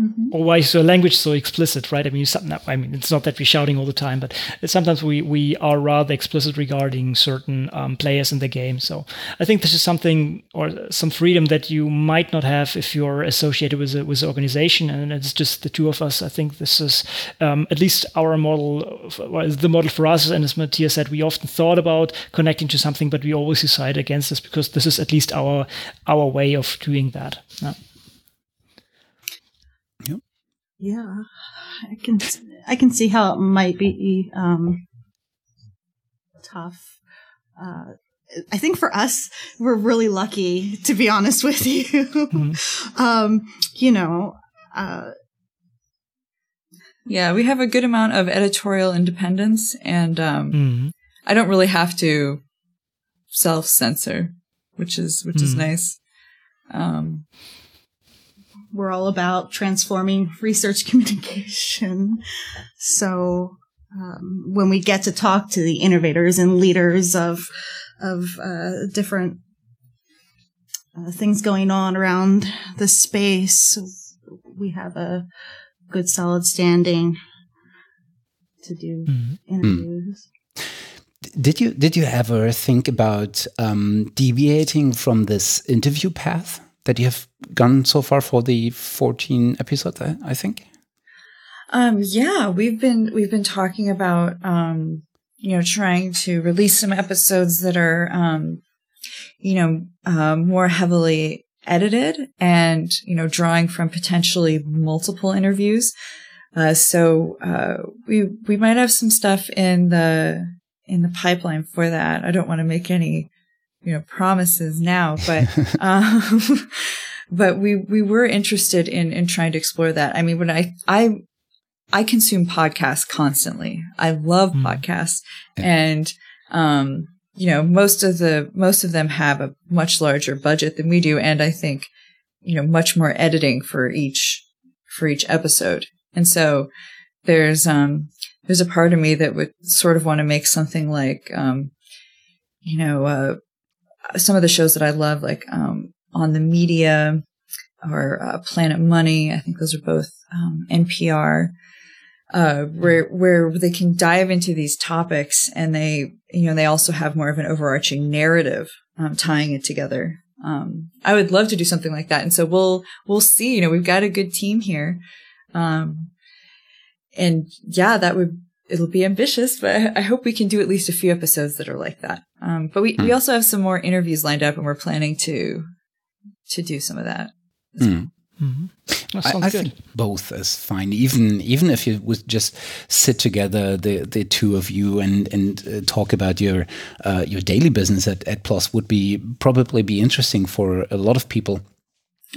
Mm-hmm. Or why is your language so explicit, right? I mean, I mean, it's not that we're shouting all the time, but sometimes we, we are rather explicit regarding certain um, players in the game. So I think this is something or some freedom that you might not have if you're associated with a, with an organization, and it's just the two of us. I think this is um, at least our model, well, the model for us. And as Matthias said, we often thought about connecting to something, but we always decided against this because this is at least our our way of doing that. Yeah. Yeah, I can I can see how it might be um, tough. Uh, I think for us, we're really lucky, to be honest with you. Mm-hmm. *laughs* um, you know, uh, yeah, we have a good amount of editorial independence, and um, mm-hmm. I don't really have to self censor, which is which mm-hmm. is nice. Um, we're all about transforming *laughs* research communication. So um, when we get to talk to the innovators and leaders of of uh, different uh, things going on around the space, we have a good solid standing to do mm-hmm. interviews. Did you did you ever think about um, deviating from this interview path? that you have gone so far for the 14 episodes, I, think? Um, yeah, we've been, we've been talking about, um, you know, trying to release some episodes that are, um, you know, uh, more heavily edited and, you know, drawing from potentially multiple interviews. Uh, so, uh, we, we might have some stuff in the, in the pipeline for that. I don't want to make any you know, promises now, but, *laughs* um, *laughs* but we, we were interested in, in trying to explore that. I mean, when I, I, I consume podcasts constantly. I love mm. podcasts and, um, you know, most of the, most of them have a much larger budget than we do. And I think, you know, much more editing for each, for each episode. And so there's, um, there's a part of me that would sort of want to make something like, um, you know, uh, some of the shows that I love, like um, on the media or uh, Planet Money. I think those are both um, NPR, uh, where where they can dive into these topics and they you know they also have more of an overarching narrative um, tying it together. Um, I would love to do something like that, and so we'll we'll see. You know, we've got a good team here, um, and yeah, that would it'll be ambitious, but I hope we can do at least a few episodes that are like that. Um, but we, mm. we hmm. also have some more interviews lined up and we're planning to, to do some of that. Mm. Mm-hmm. I, I think both is fine. Even even if you would just sit together, the the two of you, and and uh, talk about your uh, your daily business at, at PLOS would be probably be interesting for a lot of people.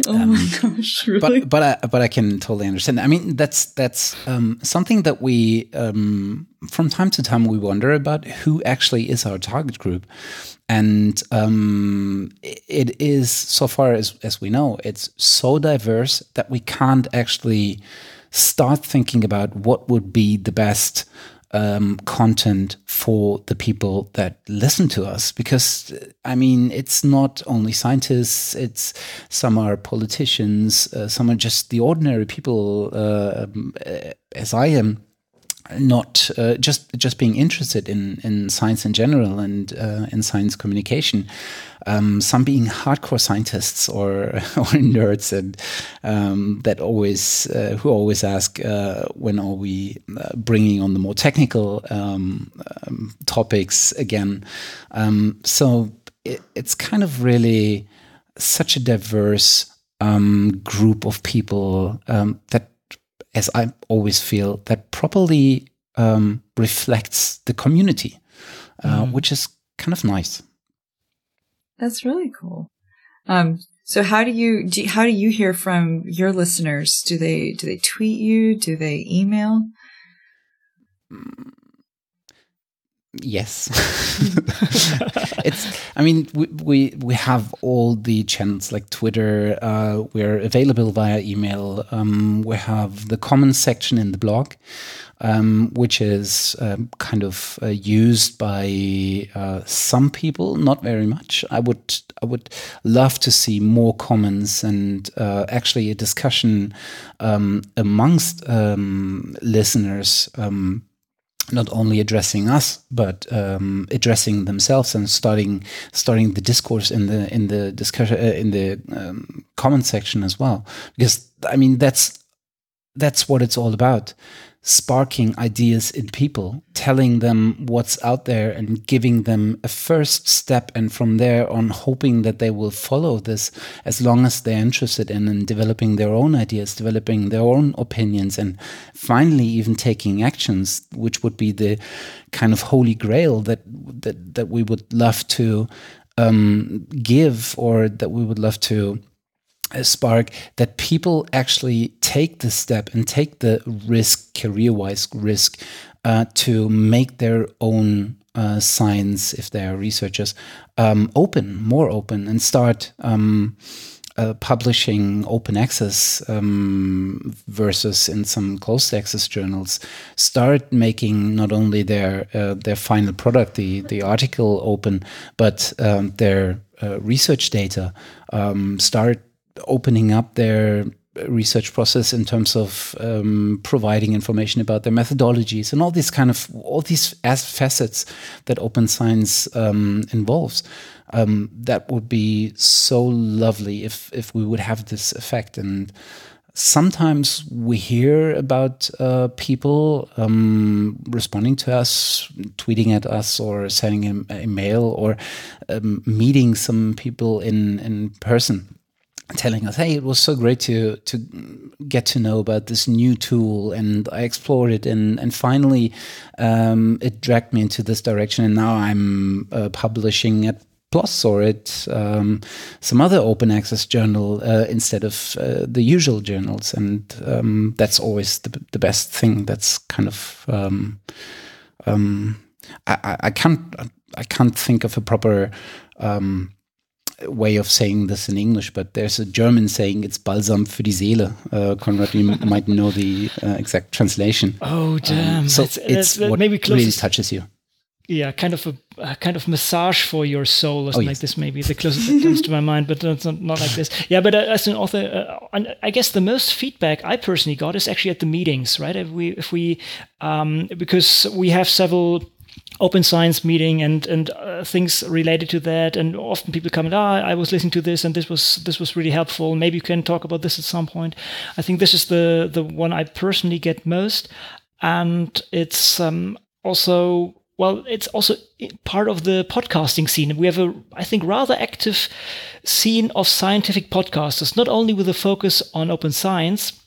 Oh um, my gosh! Really? But but I, but I can totally understand. I mean, that's that's um, something that we um, from time to time we wonder about who actually is our target group, and um, it is so far as as we know, it's so diverse that we can't actually start thinking about what would be the best um, content for the people that listen to us. Because I mean it's not only scientists it's some are politicians uh, some are just the ordinary people uh, as I am not uh, just just being interested in in science in general and uh, in science communication. Um, some being hardcore scientists or *laughs* or nerds and um, that always uh, who always ask uh, when are we uh, bringing on the more technical um, um topics again. Um, so it, it's kind of really such a diverse um, group of people that as I always feel, that properly um, reflects the community, uh, mm. which is kind of nice. That's really cool. Um, so how do you, do, how do you hear from your listeners? Do they do they tweet you? Do they email? Yes, *laughs* *laughs* it's. I mean, we, we we have all the channels like Twitter. Uh, we're available via email. Um, we have the comments section in the blog, um, which is um, kind of uh, used by uh, some people, not very much. I would I would love to see more comments and uh, actually a discussion um, amongst um, listeners. Not only addressing us but um, addressing themselves and starting starting the discourse in the in the discussion uh, in the um, comment section as well. Because i mean that's that's what it's all about sparking ideas in people, telling them what's out there and giving them a first step. And from there on, hoping that they will follow this as long as they're interested in, in developing their own ideas, developing their own opinions, and finally even taking actions, which would be the kind of holy grail that that, that we would love to um, give or that we would love to spark that people actually take the step and take the risk, career wise risk, uh, to make their own uh, science, if they are researchers, um, open, more open, and start. Um, uh, publishing open access um, versus in some closed access journals start making not only their uh, their final product, the the article open, but um, their uh, research data um, start opening up their research process in terms of um, providing information about their methodologies and all these kind of all these as facets that open science um, involves. Um, that would be so lovely if if we would have this effect and. Sometimes we hear about uh, people um, responding to us, tweeting at us, or sending a, a mail, or um, meeting some people in in person telling us, "Hey, it was so great to to get to know about this new tool, and I explored it, and and finally, um, it dragged me into this direction, and now I'm uh, publishing at PLOS or at um, some other open access journal uh, instead of uh, the usual journals, and um, that's always the the best thing. That's kind of um, um, I, I can't I can't think of a proper um, way of saying this in English, but there's a German saying it's balsam für die Seele. Uh, Konrad, you might know the uh, exact translation. *laughs* Oh, damn! Um, so it's, it's, what maybe really touches you. Yeah, kind of a, a, kind of massage for your soul, or something oh, yes. like this. Maybe the closest that comes to my mind, but it's not, not like this. *laughs* Yeah, but uh, as an author, uh, I guess the most feedback I personally got is actually at the meetings, right? If we, if we, um, because we have several open science meeting and and uh, things related to that. And often people come and ah I was listening to this and this was this was really helpful. Maybe you can talk about this at some point. I think this is the the one I personally get most. And it's um, also well it's also part of the podcasting scene. We have a I think rather active scene of scientific podcasters not only with a focus on open science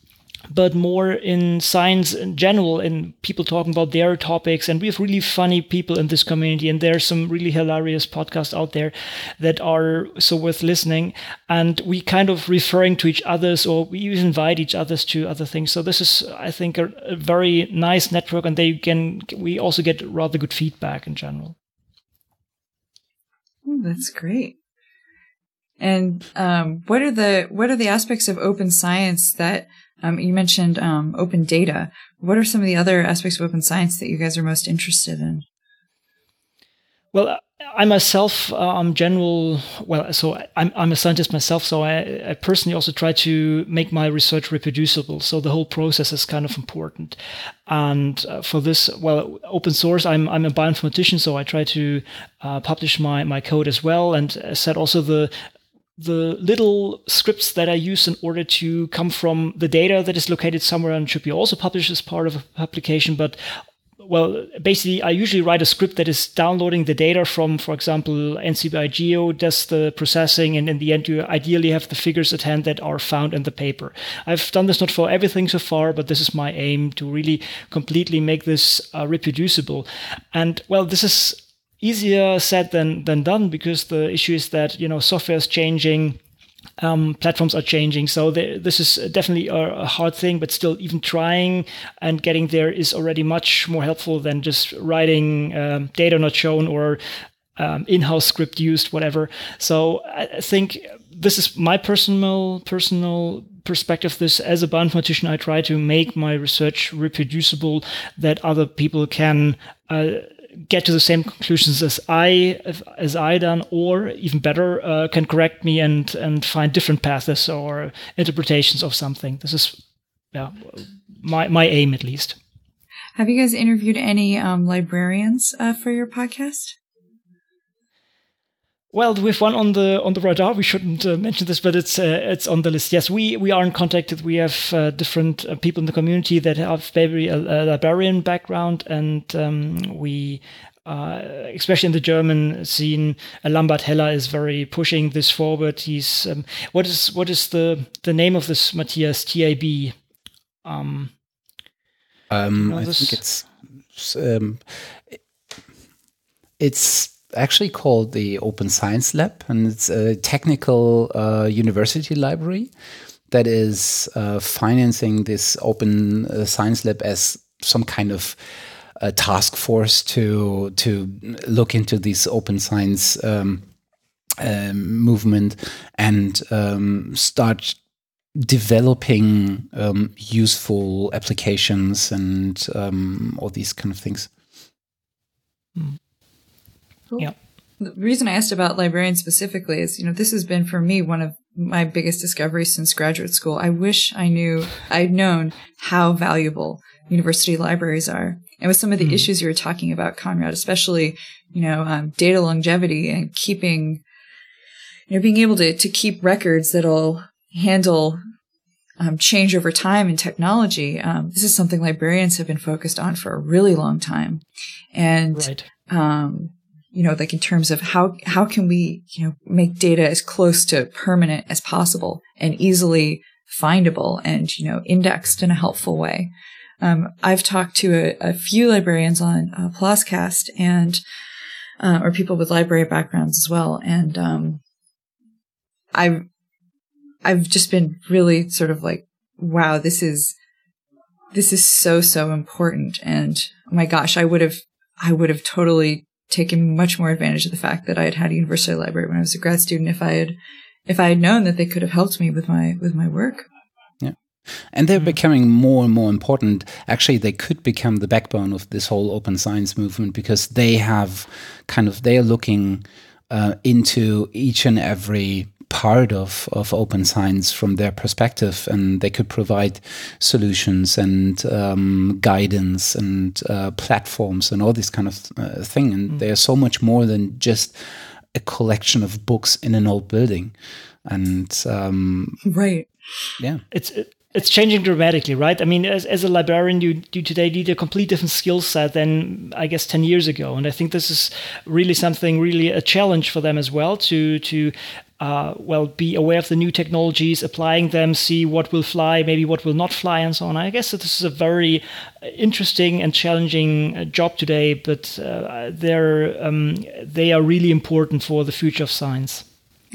but more in science in general and people talking about their topics. And we have really funny people in this community and there's some really hilarious podcasts out there that are so worth listening. And we kind of referring to each other's or we even invite each other's to other things. So this is i think a, a very nice network and they can we also get rather good feedback in general. That's great. And um, what are the what are the aspects of open science that um, you mentioned um, open data. What are some of the other aspects of open science that you guys are most interested in? Well, I myself, uh, I'm general. Well, so I'm, I'm a scientist myself, so I, I, personally also try to make my research reproducible. So the whole process is kind of important. And uh, for this, well, open source, I'm I'm a bioinformatician, so I try to uh, publish my my code as well. And said, also the the little scripts that I use in order to come from the data that is located somewhere and should be also published as part of a publication. But well, basically, I usually write a script that is downloading the data from, for example, NCBI Geo does the processing, and in the end, you ideally have the figures at hand that are found in the paper. I've done this not for everything so far, but this is my aim to really completely make this uh, reproducible. And well, this is easier said than than done because the issue is that you know software is changing um, platforms are changing. So this is definitely a, a, hard thing, but still, even trying and getting there is already much more helpful than just writing um, data not shown or um, in-house script used, whatever. So I think this is my personal personal perspective. This as a bioinformatician, I try to make my research reproducible that other people can. Uh, get to the same conclusions as I as I done, or even better, uh, can correct me and and find different paths or interpretations of something. This is yeah, my my aim at least. Have you guys interviewed any um, librarians uh, for your podcast? Well, with one on the on the radar, we shouldn't uh, mention this, but it's uh, it's on the list. Yes, we we are in contact. We have uh, different uh, people in the community that have maybe a, a librarian background, and um, we. Uh, especially in the German scene, uh, Lambert Heller is very pushing this forward. He's um, what is what is the the name of this Matthias TIB? Um, um, you know I think it's um, it's actually called the Open Science Lab, and it's a technical uh, university library that is uh, financing this Open uh, Science Lab as some kind of a task force to to look into this open science um, um, movement and um, start developing um, useful applications and um, all these kind of things. Mm. Cool. Yeah. The reason I asked about librarians specifically is, you know, this has been for me one of my biggest discoveries since graduate school. I wish I knew, I'd known how valuable university libraries are. And with some of the mm. issues you were talking about, Konrad, especially, you know, um, data longevity and keeping, you know, being able to, to keep records that'll handle um, change over time in technology. Um, this is something librarians have been focused on for a really long time. And, right. um, you know, like in terms of how, how can we, you know, make data as close to permanent as possible and easily findable and, you know, indexed in a helpful way. Um, I've talked to a, a few librarians on uh, and, uh, or people with library backgrounds as well. And, um, I've, I've just been really sort of like, wow, this is, this is so, so important. And oh my gosh, I would have, I would have totally taken much more advantage of the fact that I had had a university library when I was a grad student. If I had, if I had known that they could have helped me with my with my work. Yeah, and they're becoming more and more important. Actually, they could become the backbone of this whole open science movement because they have kind of they are looking uh, into each and every part of, of open science from their perspective and they could provide solutions and um, guidance and uh, platforms and all this kind of uh, thing. And mm. they are so much more than just a collection of books in an old building. And um, right. yeah. It's it, it's changing dramatically, right? I mean, as, as a librarian, you, you today need a complete different skill set than I guess ten years ago, and I think this is really something, really a challenge for them as well to to uh, well be aware of the new technologies, applying them, see what will fly, maybe what will not fly, and so on. I guess this is a very interesting and challenging uh, job today, but uh, they're um, they are really important for the future of science.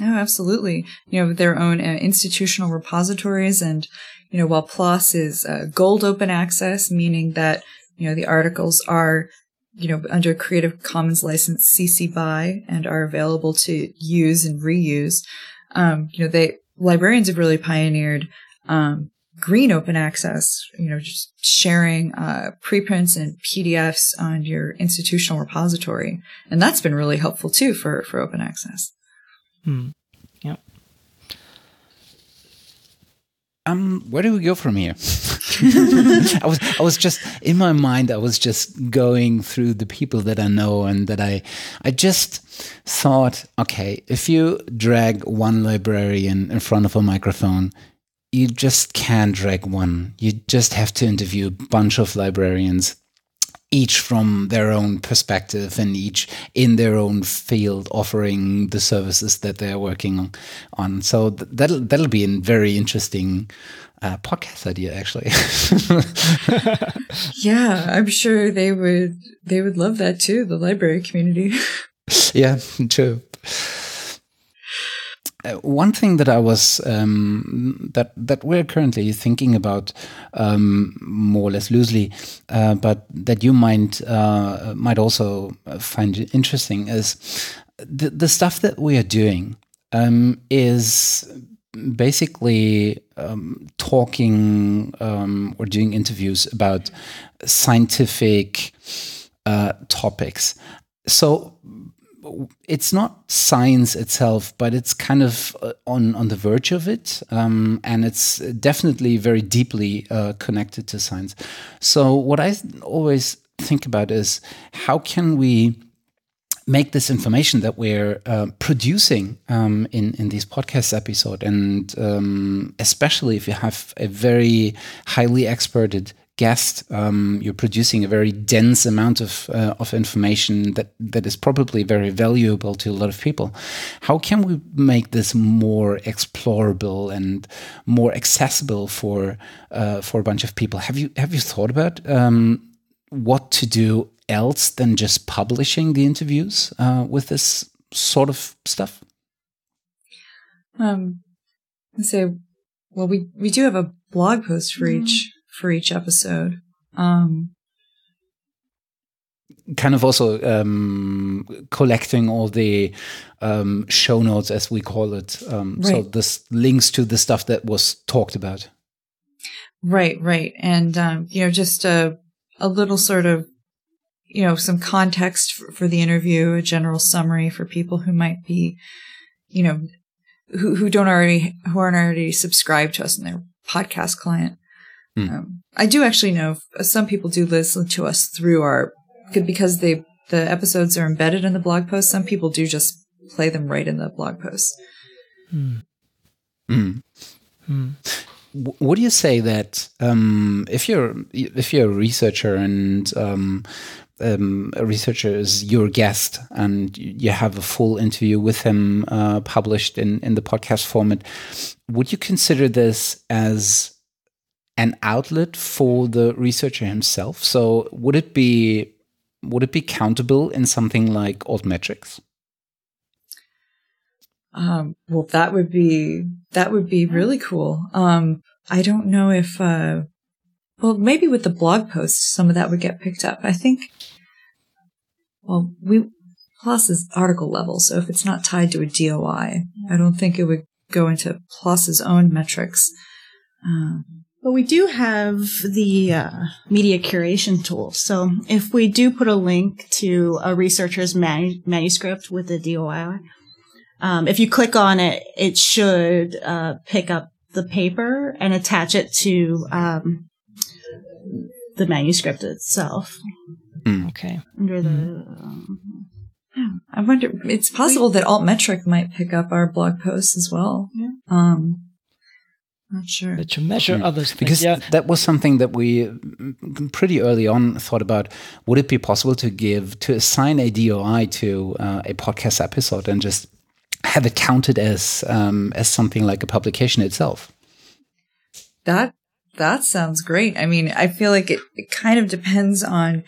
Oh, absolutely. You know, their own uh, institutional repositories and you know, while PLOS is uh, gold open access, meaning that, you know, the articles are, you know, under Creative Commons license CC BY and are available to use and reuse. Um, you know, they, librarians have really pioneered, um, green open access, you know, just sharing, uh, preprints and PDFs on your institutional repository. And that's been really helpful too for, for open access. Hmm. Um, where do we go from here? *laughs* I was I was just in my mind I was just going through the people that I know and that I I just thought, okay, if you drag one librarian in front of a microphone, you just can't drag one. You just have to interview a bunch of librarians each from their own perspective and each in their own field offering the services that they're working on. So that'll that'll be a very interesting uh, podcast idea, actually. *laughs* yeah, I'm sure they would they would love that too. The library community. yeah, true. Uh, one thing that I was um, that that we're currently thinking about um, more or less loosely, uh, but that you might uh, might also find interesting is the the stuff that we are doing um, is basically um, talking um, or doing interviews about scientific uh, topics. So it's not science itself, but it's kind of uh, on on the verge of it, um, and it's definitely very deeply uh, connected to science. So what I always think about is how can we make this information that we're uh, producing um, in in these podcast episode, and um, especially if you have a very highly experted guest, um, you're producing a very dense amount of uh, of information that that is probably very valuable to a lot of people. How can we make this more explorable and more accessible for uh, for a bunch of people? Have you have you thought about um, what to do else than just publishing the interviews uh, with this sort of stuff? Um, I say, well, we we do have a blog post for mm-hmm. each for each episode. Um, kind of also um, collecting all the um, show notes, as we call it. Um, right. So this links to the stuff that was talked about. Right, right, and um, you know, just a a little sort of you know, some context for, for, the interview, a general summary for people who might be, you know, who, who don't already, who aren't already subscribed to us in their podcast client. Mm. Um, I do actually know some people do listen to us through our, because they, the episodes are embedded in the blog post. Some people do just play them right in the blog post. Mm. Mm. What do you say that um, if you're if you're a researcher and um, um, a researcher is your guest and you have a full interview with him uh, published in, in the podcast format, would you consider this as an outlet for the researcher himself? So would it be would it be countable in something like altmetrics? Um, well, that would be that would be really cool. Um, I don't know if uh, well, maybe with the blog posts, some of that would get picked up. I think, well, we, PLOS is article level. So if it's not tied to a DOI, I don't think it would go into PLOS's own metrics. Um, but we do have the uh, media curation tool. So if we do put a link to a researcher's manu- manuscript with the DOI, um, if you click on it, it should uh, pick up the paper and attach it to um, the manuscript itself. Mm. Okay. Under the. Um, I wonder. It's possible that Altmetric might pick up our blog posts as well. Yeah. Um, not sure. But to measure mm. others, because yeah. that was something that we pretty early on thought about. Would it be possible to give to assign a DOI to uh, a podcast episode and just have it counted as um, as something like a publication itself? That that sounds great. I mean, I feel like it, it kind of depends on,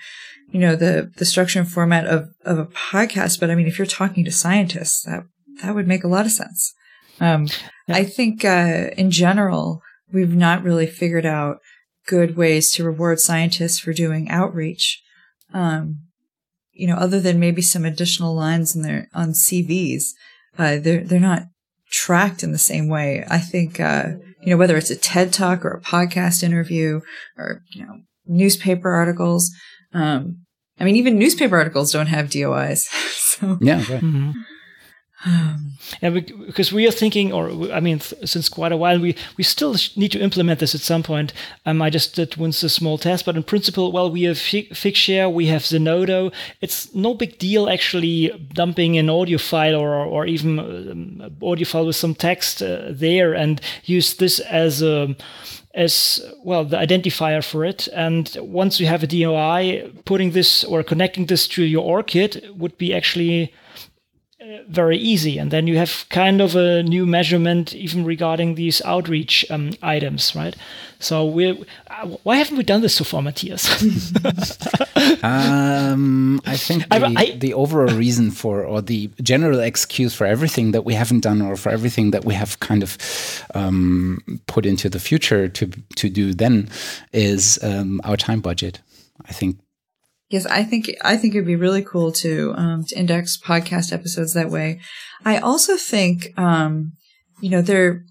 you know, the, the structure and format of, of a podcast. But I mean, if you're talking to scientists, that, that would make a lot of sense. Um, yeah. I think, uh, in general, we've not really figured out good ways to reward scientists for doing outreach. Um, you know, other than maybe some additional lines in their, on CVs, uh, they're, they're not tracked in the same way. I think, uh, you know, whether it's a TED talk or a podcast interview or, you know, newspaper articles. Um, I mean, even newspaper articles don't have DOIs. *laughs* so, yeah. Right. Mm-hmm. Um, yeah, because we are thinking, or I mean, since quite a while, we we still need to implement this at some point. Um, I just did once a small test, but in principle, well, we have Figshare, we have Zenodo. It's no big deal actually dumping an audio file or or even um, audio file with some text uh, there and use this as a as well the identifier for it. And once you have a DOI, putting this or connecting this to your ORCID would be actually very easy. And then you have kind of a new measurement even regarding these outreach um, items, right? So we, uh, why haven't we done this so far, Matthias? *laughs* um, I think the, I- I- the overall reason for, or the general excuse for everything that we haven't done, or for everything that we have kind of um, put into the future to to do, then is um, our time budget. I think Yes, I think I think it'd be really cool to um, to index podcast episodes that way. I also think, um, you know, there.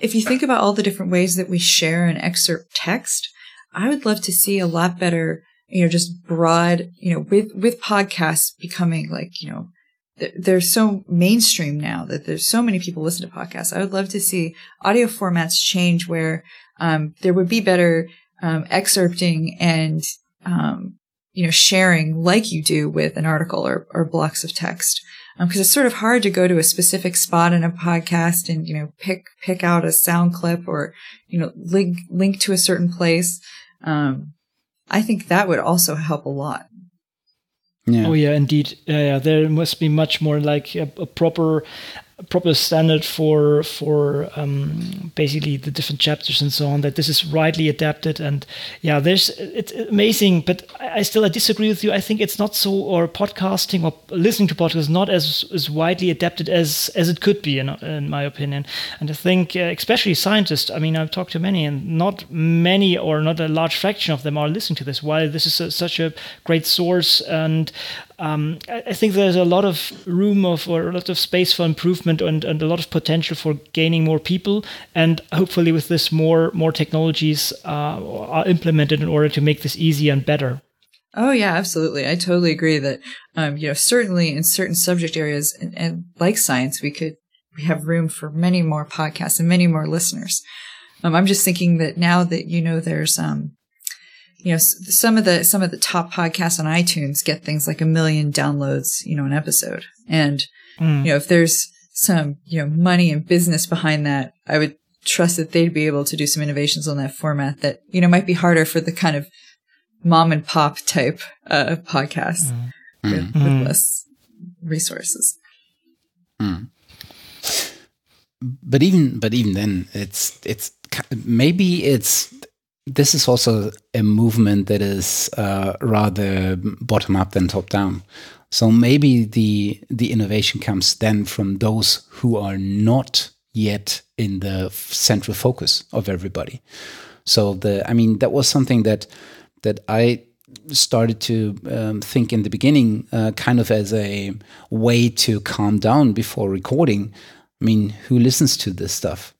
If you think about all the different ways that we share and excerpt text, I would love to see a lot better, you know, just broad, you know, with with podcasts becoming like, you know, they're, they're so mainstream now that there's so many people listen to podcasts. I would love to see audio formats change where um, there would be better um, excerpting and um, you know, sharing like you do with an article or, or blocks of text. Because um, it's sort of hard to go to a specific spot in a podcast and, you know, pick, pick out a sound clip or, you know, link, link to a certain place. Um, I think that would also help a lot. yeah. Oh yeah, indeed. Yeah, yeah, there must be much more like a, a proper, a proper standard for for um, basically the different chapters and so on. That this is rightly adapted, and yeah, there's it's amazing. But I, I still I disagree with you. I think it's not so, or podcasting or listening to podcasts not as as widely adapted as as it could be, in, in my opinion. And I think, uh, especially scientists. I mean, I've talked to many, and not many or not a large fraction of them are listening to this. While this is a, such a great source and um, I think there's a lot of room of or a lot of space for improvement and, and a lot of potential for gaining more people and hopefully with this more more technologies uh, are implemented in order to make this easier and better. Oh yeah, absolutely. I totally agree that, um, you know, certainly in certain subject areas and, and like science, we could, we have room for many more podcasts and many more listeners. Um, I'm just thinking that now that, you know, there's, um, you know, some of the, some of the top podcasts on iTunes get things like a million downloads, you know, an episode. And, Mm. you know, if there's some, you know, money and business behind that, I would trust that they'd be able to do some innovations on that format that, you know, might be harder for the kind of mom and pop type, uh, podcast with, with Mm. less resources. but even but even then it's it's maybe it's this is also a movement that is uh, rather bottom up than top down. So maybe the the innovation comes then from those who are not yet in the central focus of everybody. So the i mean that was something that that i started to um, think in the beginning uh, kind of as a way to calm down before recording. I mean, who listens to this stuff?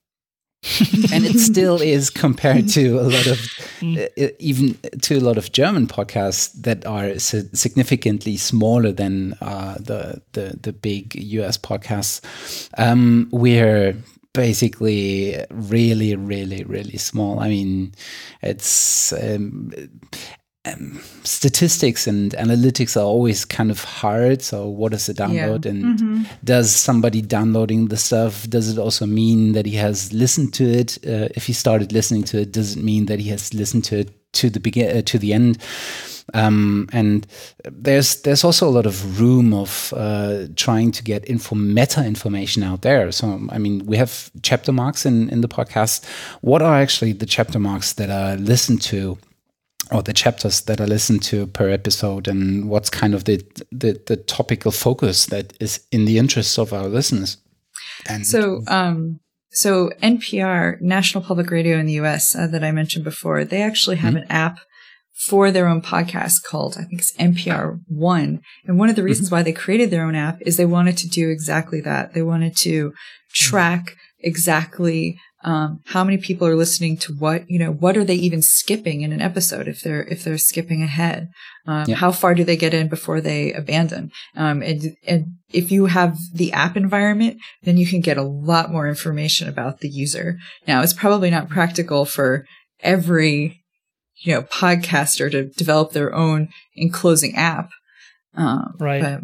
And it *laughs* still is compared to a lot of, uh, even to a lot of German podcasts that are significantly smaller than uh, the, the the big US podcasts. Um, we're basically really, really, really small. I mean, it's. Um, um, statistics and analytics are always kind of hard. So, what is a download, and does somebody downloading the stuff? Does it also mean that he has listened to it? Uh, if he started listening to it, does it mean that he has listened to it to the begin uh, to the end? Um, and there's there's also a lot of room of uh, trying to get info meta information out there. So I mean, we have chapter marks in in the podcast. What are actually the chapter marks that are listened to? Or the chapters that I listen to per episode, and what's kind of the, the the topical focus that is in the interests of our listeners. And So, um, so NPR, National Public Radio in the US, uh, that I mentioned before, they actually have an app for their own podcast called, I think it's NPR One. And one of the reasons why they created their own app is they wanted to do exactly that. They wanted to track exactly um, how many people are listening to what you know what are they even skipping in an episode if they're if they're skipping ahead um, Yeah. how far do they get in before they abandon um, and and if you have the app environment then you can get a lot more information about the user now it's probably not practical for every you know podcaster to develop their own enclosing app um, Right. but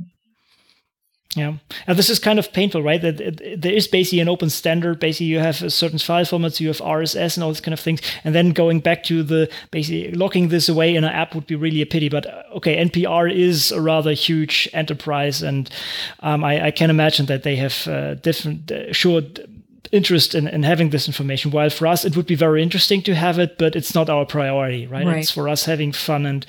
Yeah, and this is kind of painful, right? That there is basically an open standard. Basically, you have a certain file formats, you have RSS and all these kind of things, and then going back to the basically locking this away in an app would be really a pity. But uh, okay, NPR is a rather huge enterprise, and um, I, I, can imagine that they have uh, different uh, short interest in, in having this information. While for us, it would be very interesting to have it, but it's not our priority, right? right. It's for us having fun and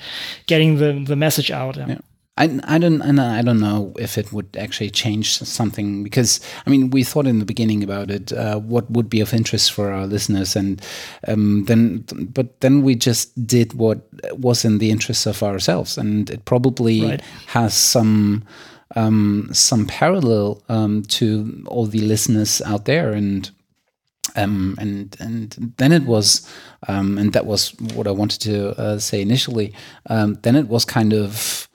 getting the the message out. Yeah. I, I don't and I don't know if it would actually change something because I mean we thought in the beginning about it uh, what would be of interest for our listeners and um, then but then we just did what was in the interest of ourselves and it probably right. has some um, some parallel um, to all the listeners out there and um, and and then it was um, and that was what I wanted to uh, say initially um, then it was kind of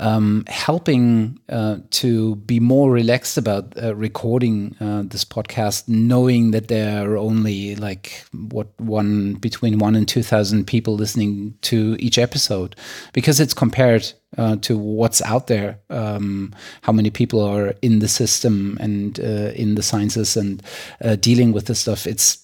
um, helping uh, to be more relaxed about uh, recording uh, this podcast, knowing that there are only like what one between one and two thousand people listening to each episode, because it's compared uh, to what's out there, um, how many people are in the system and uh, in the sciences and uh, dealing with this stuff. It's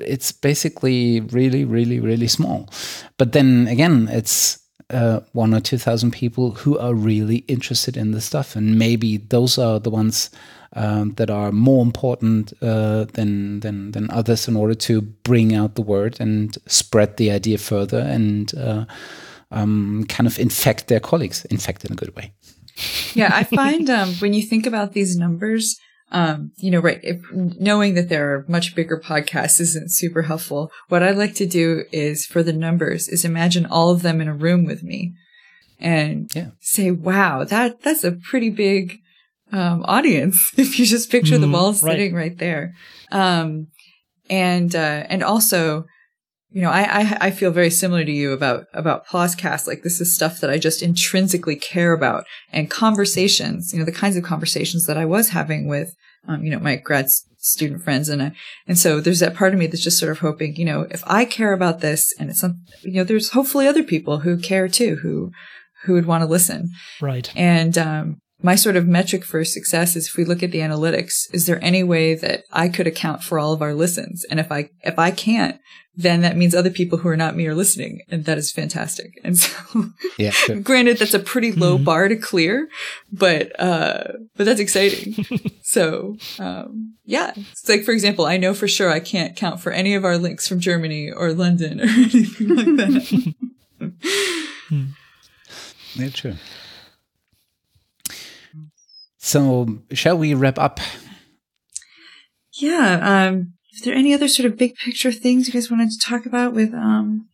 it's basically really, really, really small. But then again, it's uh, one or two thousand people who are really interested in this stuff, and maybe those are the ones um, that are more important uh, than than than others in order to bring out the word and spread the idea further and uh, um, kind of infect their colleagues, infect in a good way. yeah, I find um, when you think about these numbers, um, you know, right. If knowing that there are much bigger podcasts isn't super helpful. What I like to do is for the numbers is imagine all of them in a room with me and yeah. say, wow, that, that's a pretty big, um, audience. *laughs* If you just picture mm, them all sitting right, right there. Um, and, uh, and also, you know, I, I, I feel very similar to you about, about Ploscast. Like this is stuff that I just intrinsically care about and conversations, you know, the kinds of conversations that I was having with, um, you know, my grad student friends. And, I, and so there's that part of me that's just sort of hoping, you know, if I care about this and it's some, you know, there's hopefully other people who care too, who, who would want to listen. Right. And, um, my sort of metric for success is if we look at the analytics, is there any way that I could account for all of our listens? And if I, if I can't, then that means other people who are not me are listening. And that is fantastic. And so, yeah, *laughs* sure. granted, that's a pretty low mm-hmm. bar to clear, but, uh, but that's exciting. *laughs* so, um, yeah. It's like, for example, I know for sure I can't count for any of our links from Germany or London or *laughs* anything like that. Hmm. yeah, true. So, shall we wrap up? Yeah. Um, is there any other sort of big picture things you guys wanted to talk about with um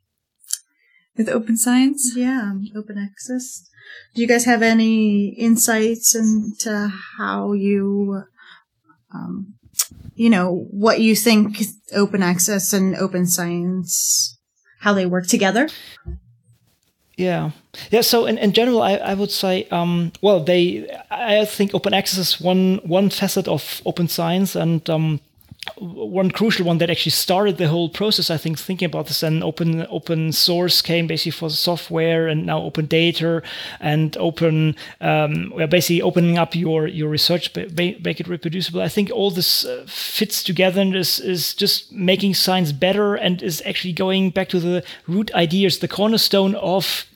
with open science? Yeah, open access. Do you guys have any insights into how you, um, you know, what you think open access and open science, how they work together? Yeah, yeah. So in, in general, I, I would say, um, well, they, I think open access is one one facet of open science, and um, one crucial one that actually started the whole process, I think, thinking about this and open open source came basically for software and now open data and open um, basically opening up your your research, make it reproducible. I think all this uh, fits together and is is just making science better and is actually going back to the root ideas, the cornerstone of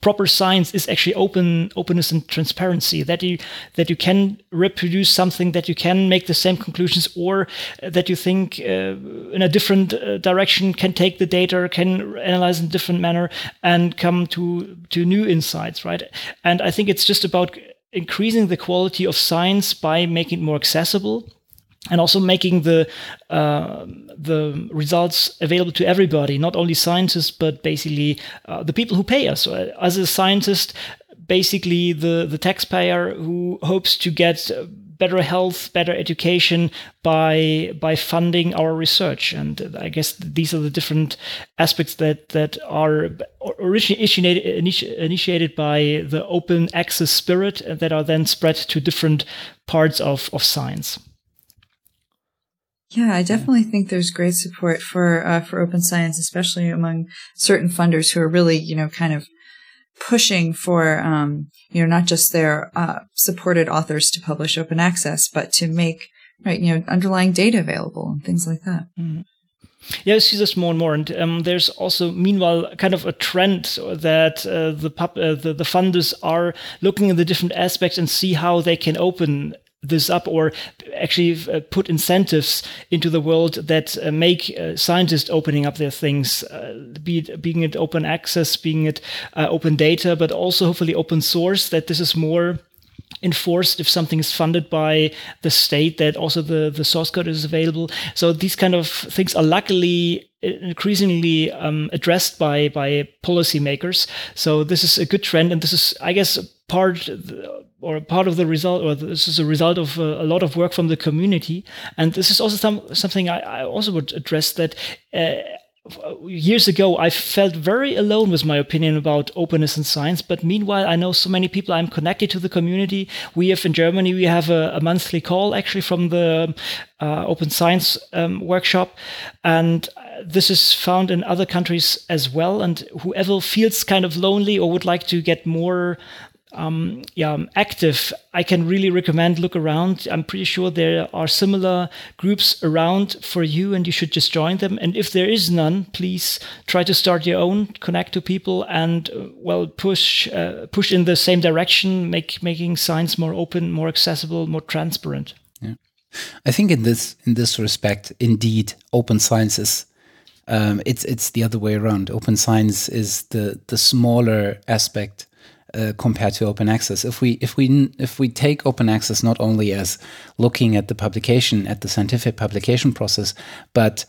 proper science is actually open openness and transparency that you that you can reproduce something that you can make the same conclusions or that you think uh, in a different uh, direction can take the data can analyze in a different manner and come to to new insights right? And i think it's just about increasing the quality of science by making it more accessible and also making the uh, the results available to everybody, not only scientists, but basically uh, the people who pay us. Uh, as a scientist, basically the the taxpayer who hopes to get better health, better education by by funding our research. And I guess these are the different aspects that that are originally initiated, initiated by the open access spirit that are then spread to different parts of, of science. Yeah, I definitely think there's great support for uh, for open science, especially among certain funders who are really, you know, kind of pushing for, um, you know, not just their uh, supported authors to publish open access, but to make right, you know, underlying data available and things like that. Mm-hmm. Yeah, I see this more and more, and um, there's also, meanwhile, kind of a trend that uh, the, pub, uh, the the funders are looking at the different aspects and see how they can open this up or actually uh, put incentives into the world that uh, make uh, scientists opening up their things, be it, being it open access, being it open data, but also hopefully open source, that this is more enforced if something is funded by the state that also the, the source code is available. So these kind of things are luckily increasingly um, addressed by by policymakers. So this is a good trend, and this is, I guess, part or part of the result, or this is a result of uh, a lot of work from the community. And this is also some, something I, I also would address that. Uh, years ago, I felt very alone with my opinion about openness in science. But meanwhile, I know so many people. I'm connected to the community. We have in Germany, we have a, a monthly call actually from the uh, Open Science um, workshop, and this is found in other countries as well. And whoever feels kind of lonely or would like to get more um, yeah, active, I can really recommend look around. I'm pretty sure there are similar groups around for you, and you should just join them. And if there is none, please try to start your own, connect to people, and uh, well, push uh, push in the same direction, make making science more open, more accessible, more transparent. Yeah, I think in this in this respect, indeed, open science is. Um, it's it's the other way around. Open science is the the smaller aspect uh, compared to open access. If we if we if we take open access not only as looking at the publication at the scientific publication process, but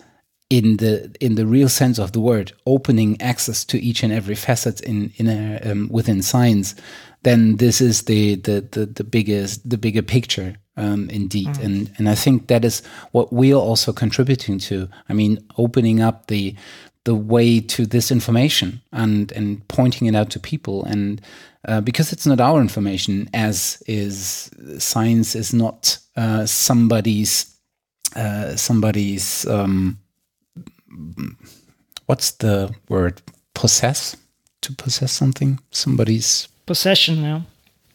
in the in the real sense of the word, opening access to each and every facet in in a, um, within science, then this is the the the, the biggest the bigger picture um, indeed. Mm. And and I think that is what we are also contributing to. I mean, opening up the the way to this information and and pointing it out to people. And uh, because it's not our information as is science is not uh, somebody's uh, somebody's um, what's the word? Possess? To possess something? Somebody's possession now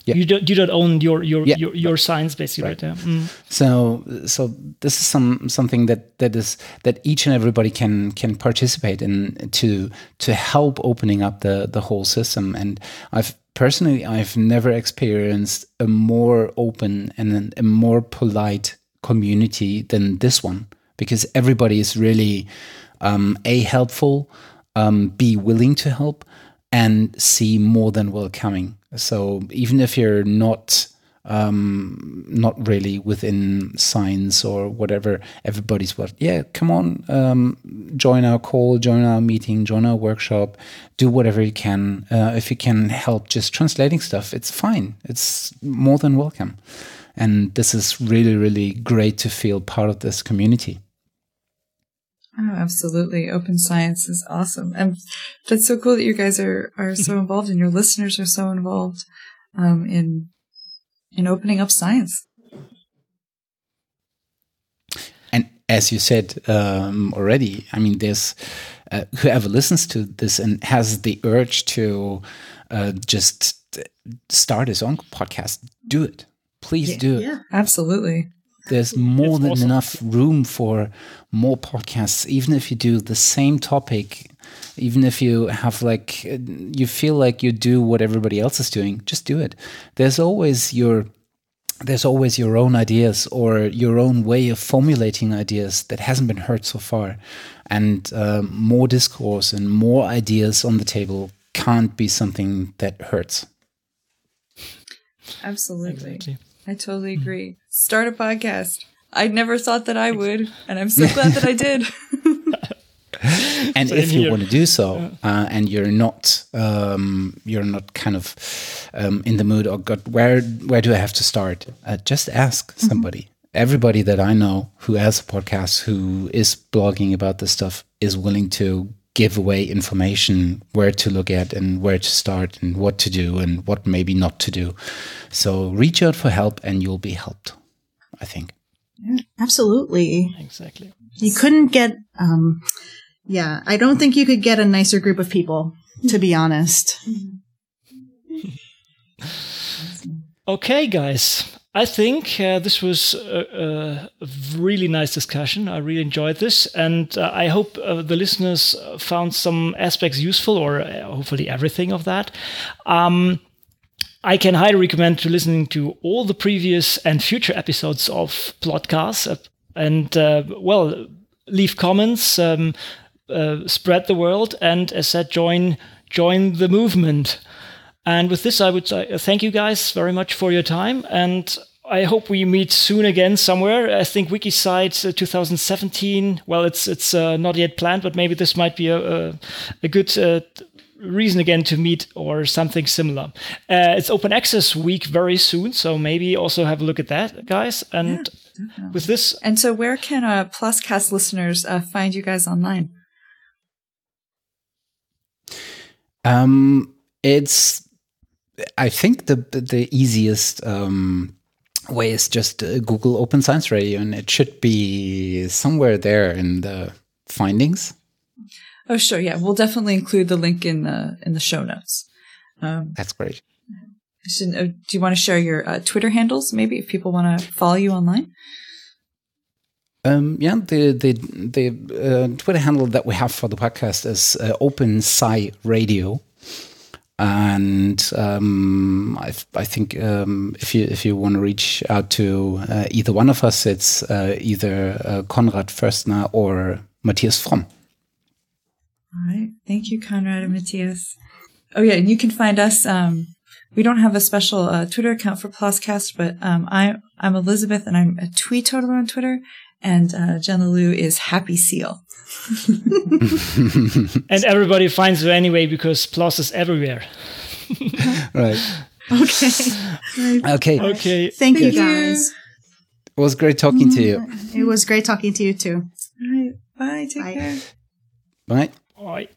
yeah. You don't you don't own your your yeah. your, your science basically right, right mm. So so this is some something that that is that each and everybody can can participate in to to help opening up the the whole system. And I've personally I've never experienced a more open and a more polite community than this one because everybody is really um, a helpful, um, be willing to help, and see more than welcoming. So even if you're not um, not really within science or whatever, everybody's what, yeah, come on, um, join our call, join our meeting, join our workshop, do whatever you can. Uh, if you can help just translating stuff, it's fine. It's more than welcome. And this is really, really great to feel part of this community. Oh, absolutely. Open science is awesome. And that's so cool that you guys are, are so *laughs* involved and your listeners are so involved, um, in, in opening up science. And as you said, um, already, I mean, there's, uh, whoever listens to this and has the urge to, uh, just start his own podcast, do it. Please yeah, do it. Yeah, absolutely there's more than awesome. enough room for more podcasts. Even if you do the same topic even if you have like you feel like you do what everybody else is doing just do it. There's always your there's always your own ideas or your own way of formulating ideas that hasn't been heard so far. And uh, more discourse and more ideas on the table can't be something that hurts. Absolutely. Exactly. I totally agree. Start a podcast. I never thought that I would, and I'm so *laughs* glad that I did. and if you want to do so, uh, and you're not, um, you're not kind of um, in the mood, or oh God, where where do I have to start? Uh, just ask mm-hmm. somebody. Mm -hmm. Everybody that I know who has a podcast, who is blogging about this stuff, is willing to give away information where to look at and where to start and what to do and what maybe not to do. So reach out for help and you'll be helped, I think. Yeah, absolutely. Exactly. You couldn't get, um, yeah, I don't think you could get a nicer group of people, to be honest. *laughs* Okay, guys. I think uh, this was a, a, really nice discussion. I really enjoyed this, and uh, I hope uh, the listeners found some aspects useful, or uh, hopefully everything of that. Um, I can highly recommend to listening to all the previous and future episodes of Ploscast, uh, and uh, well, leave comments, um, spread the word, and as said, join join the movement. And with this, I would uh, thank you guys very much for your time. And I hope we meet soon again somewhere. I think WikiCite uh, 2017. Well, it's it's uh, not yet planned, but maybe this might be a a, a good uh, reason again to meet or something similar. Uh, it's open access week very soon, so maybe also have a look at that, guys. And yeah, with this, and so where can uh, Ploscast listeners uh, find you guys online? Um, it's I think the the easiest um, way is just uh, Google Open Science Radio, and it should be somewhere there in the findings. Oh, sure. Yeah, we'll definitely include the link in the in the show notes. Um, That's great. Should, uh, do you want to share your uh, Twitter handles, maybe, if people want to follow you online? Um, yeah, the the the uh, Twitter handle that we have for the podcast is uh, Open Sci Radio and um, I, I, think um, if you if you want to reach out to uh, either one of us, it's uh, either uh, Konrad Förstner or Matthias Fromm. All right, thank you, Konrad and Matthias. Oh yeah, and you can find us. Um, we don't have a special uh, Twitter account for Ploscast, but um, I I'm Elizabeth, and I'm a tweet totaler on Twitter, and uh, Jen Lelou is Happy Seal. *laughs* and everybody finds you anyway because PLOS is everywhere. *laughs* right. Okay. Okay. Okay. Thank, Thank you, guys. It was great talking to you. It was great talking to you too. All right. Bye. Take Bye. care. Bye. Bye.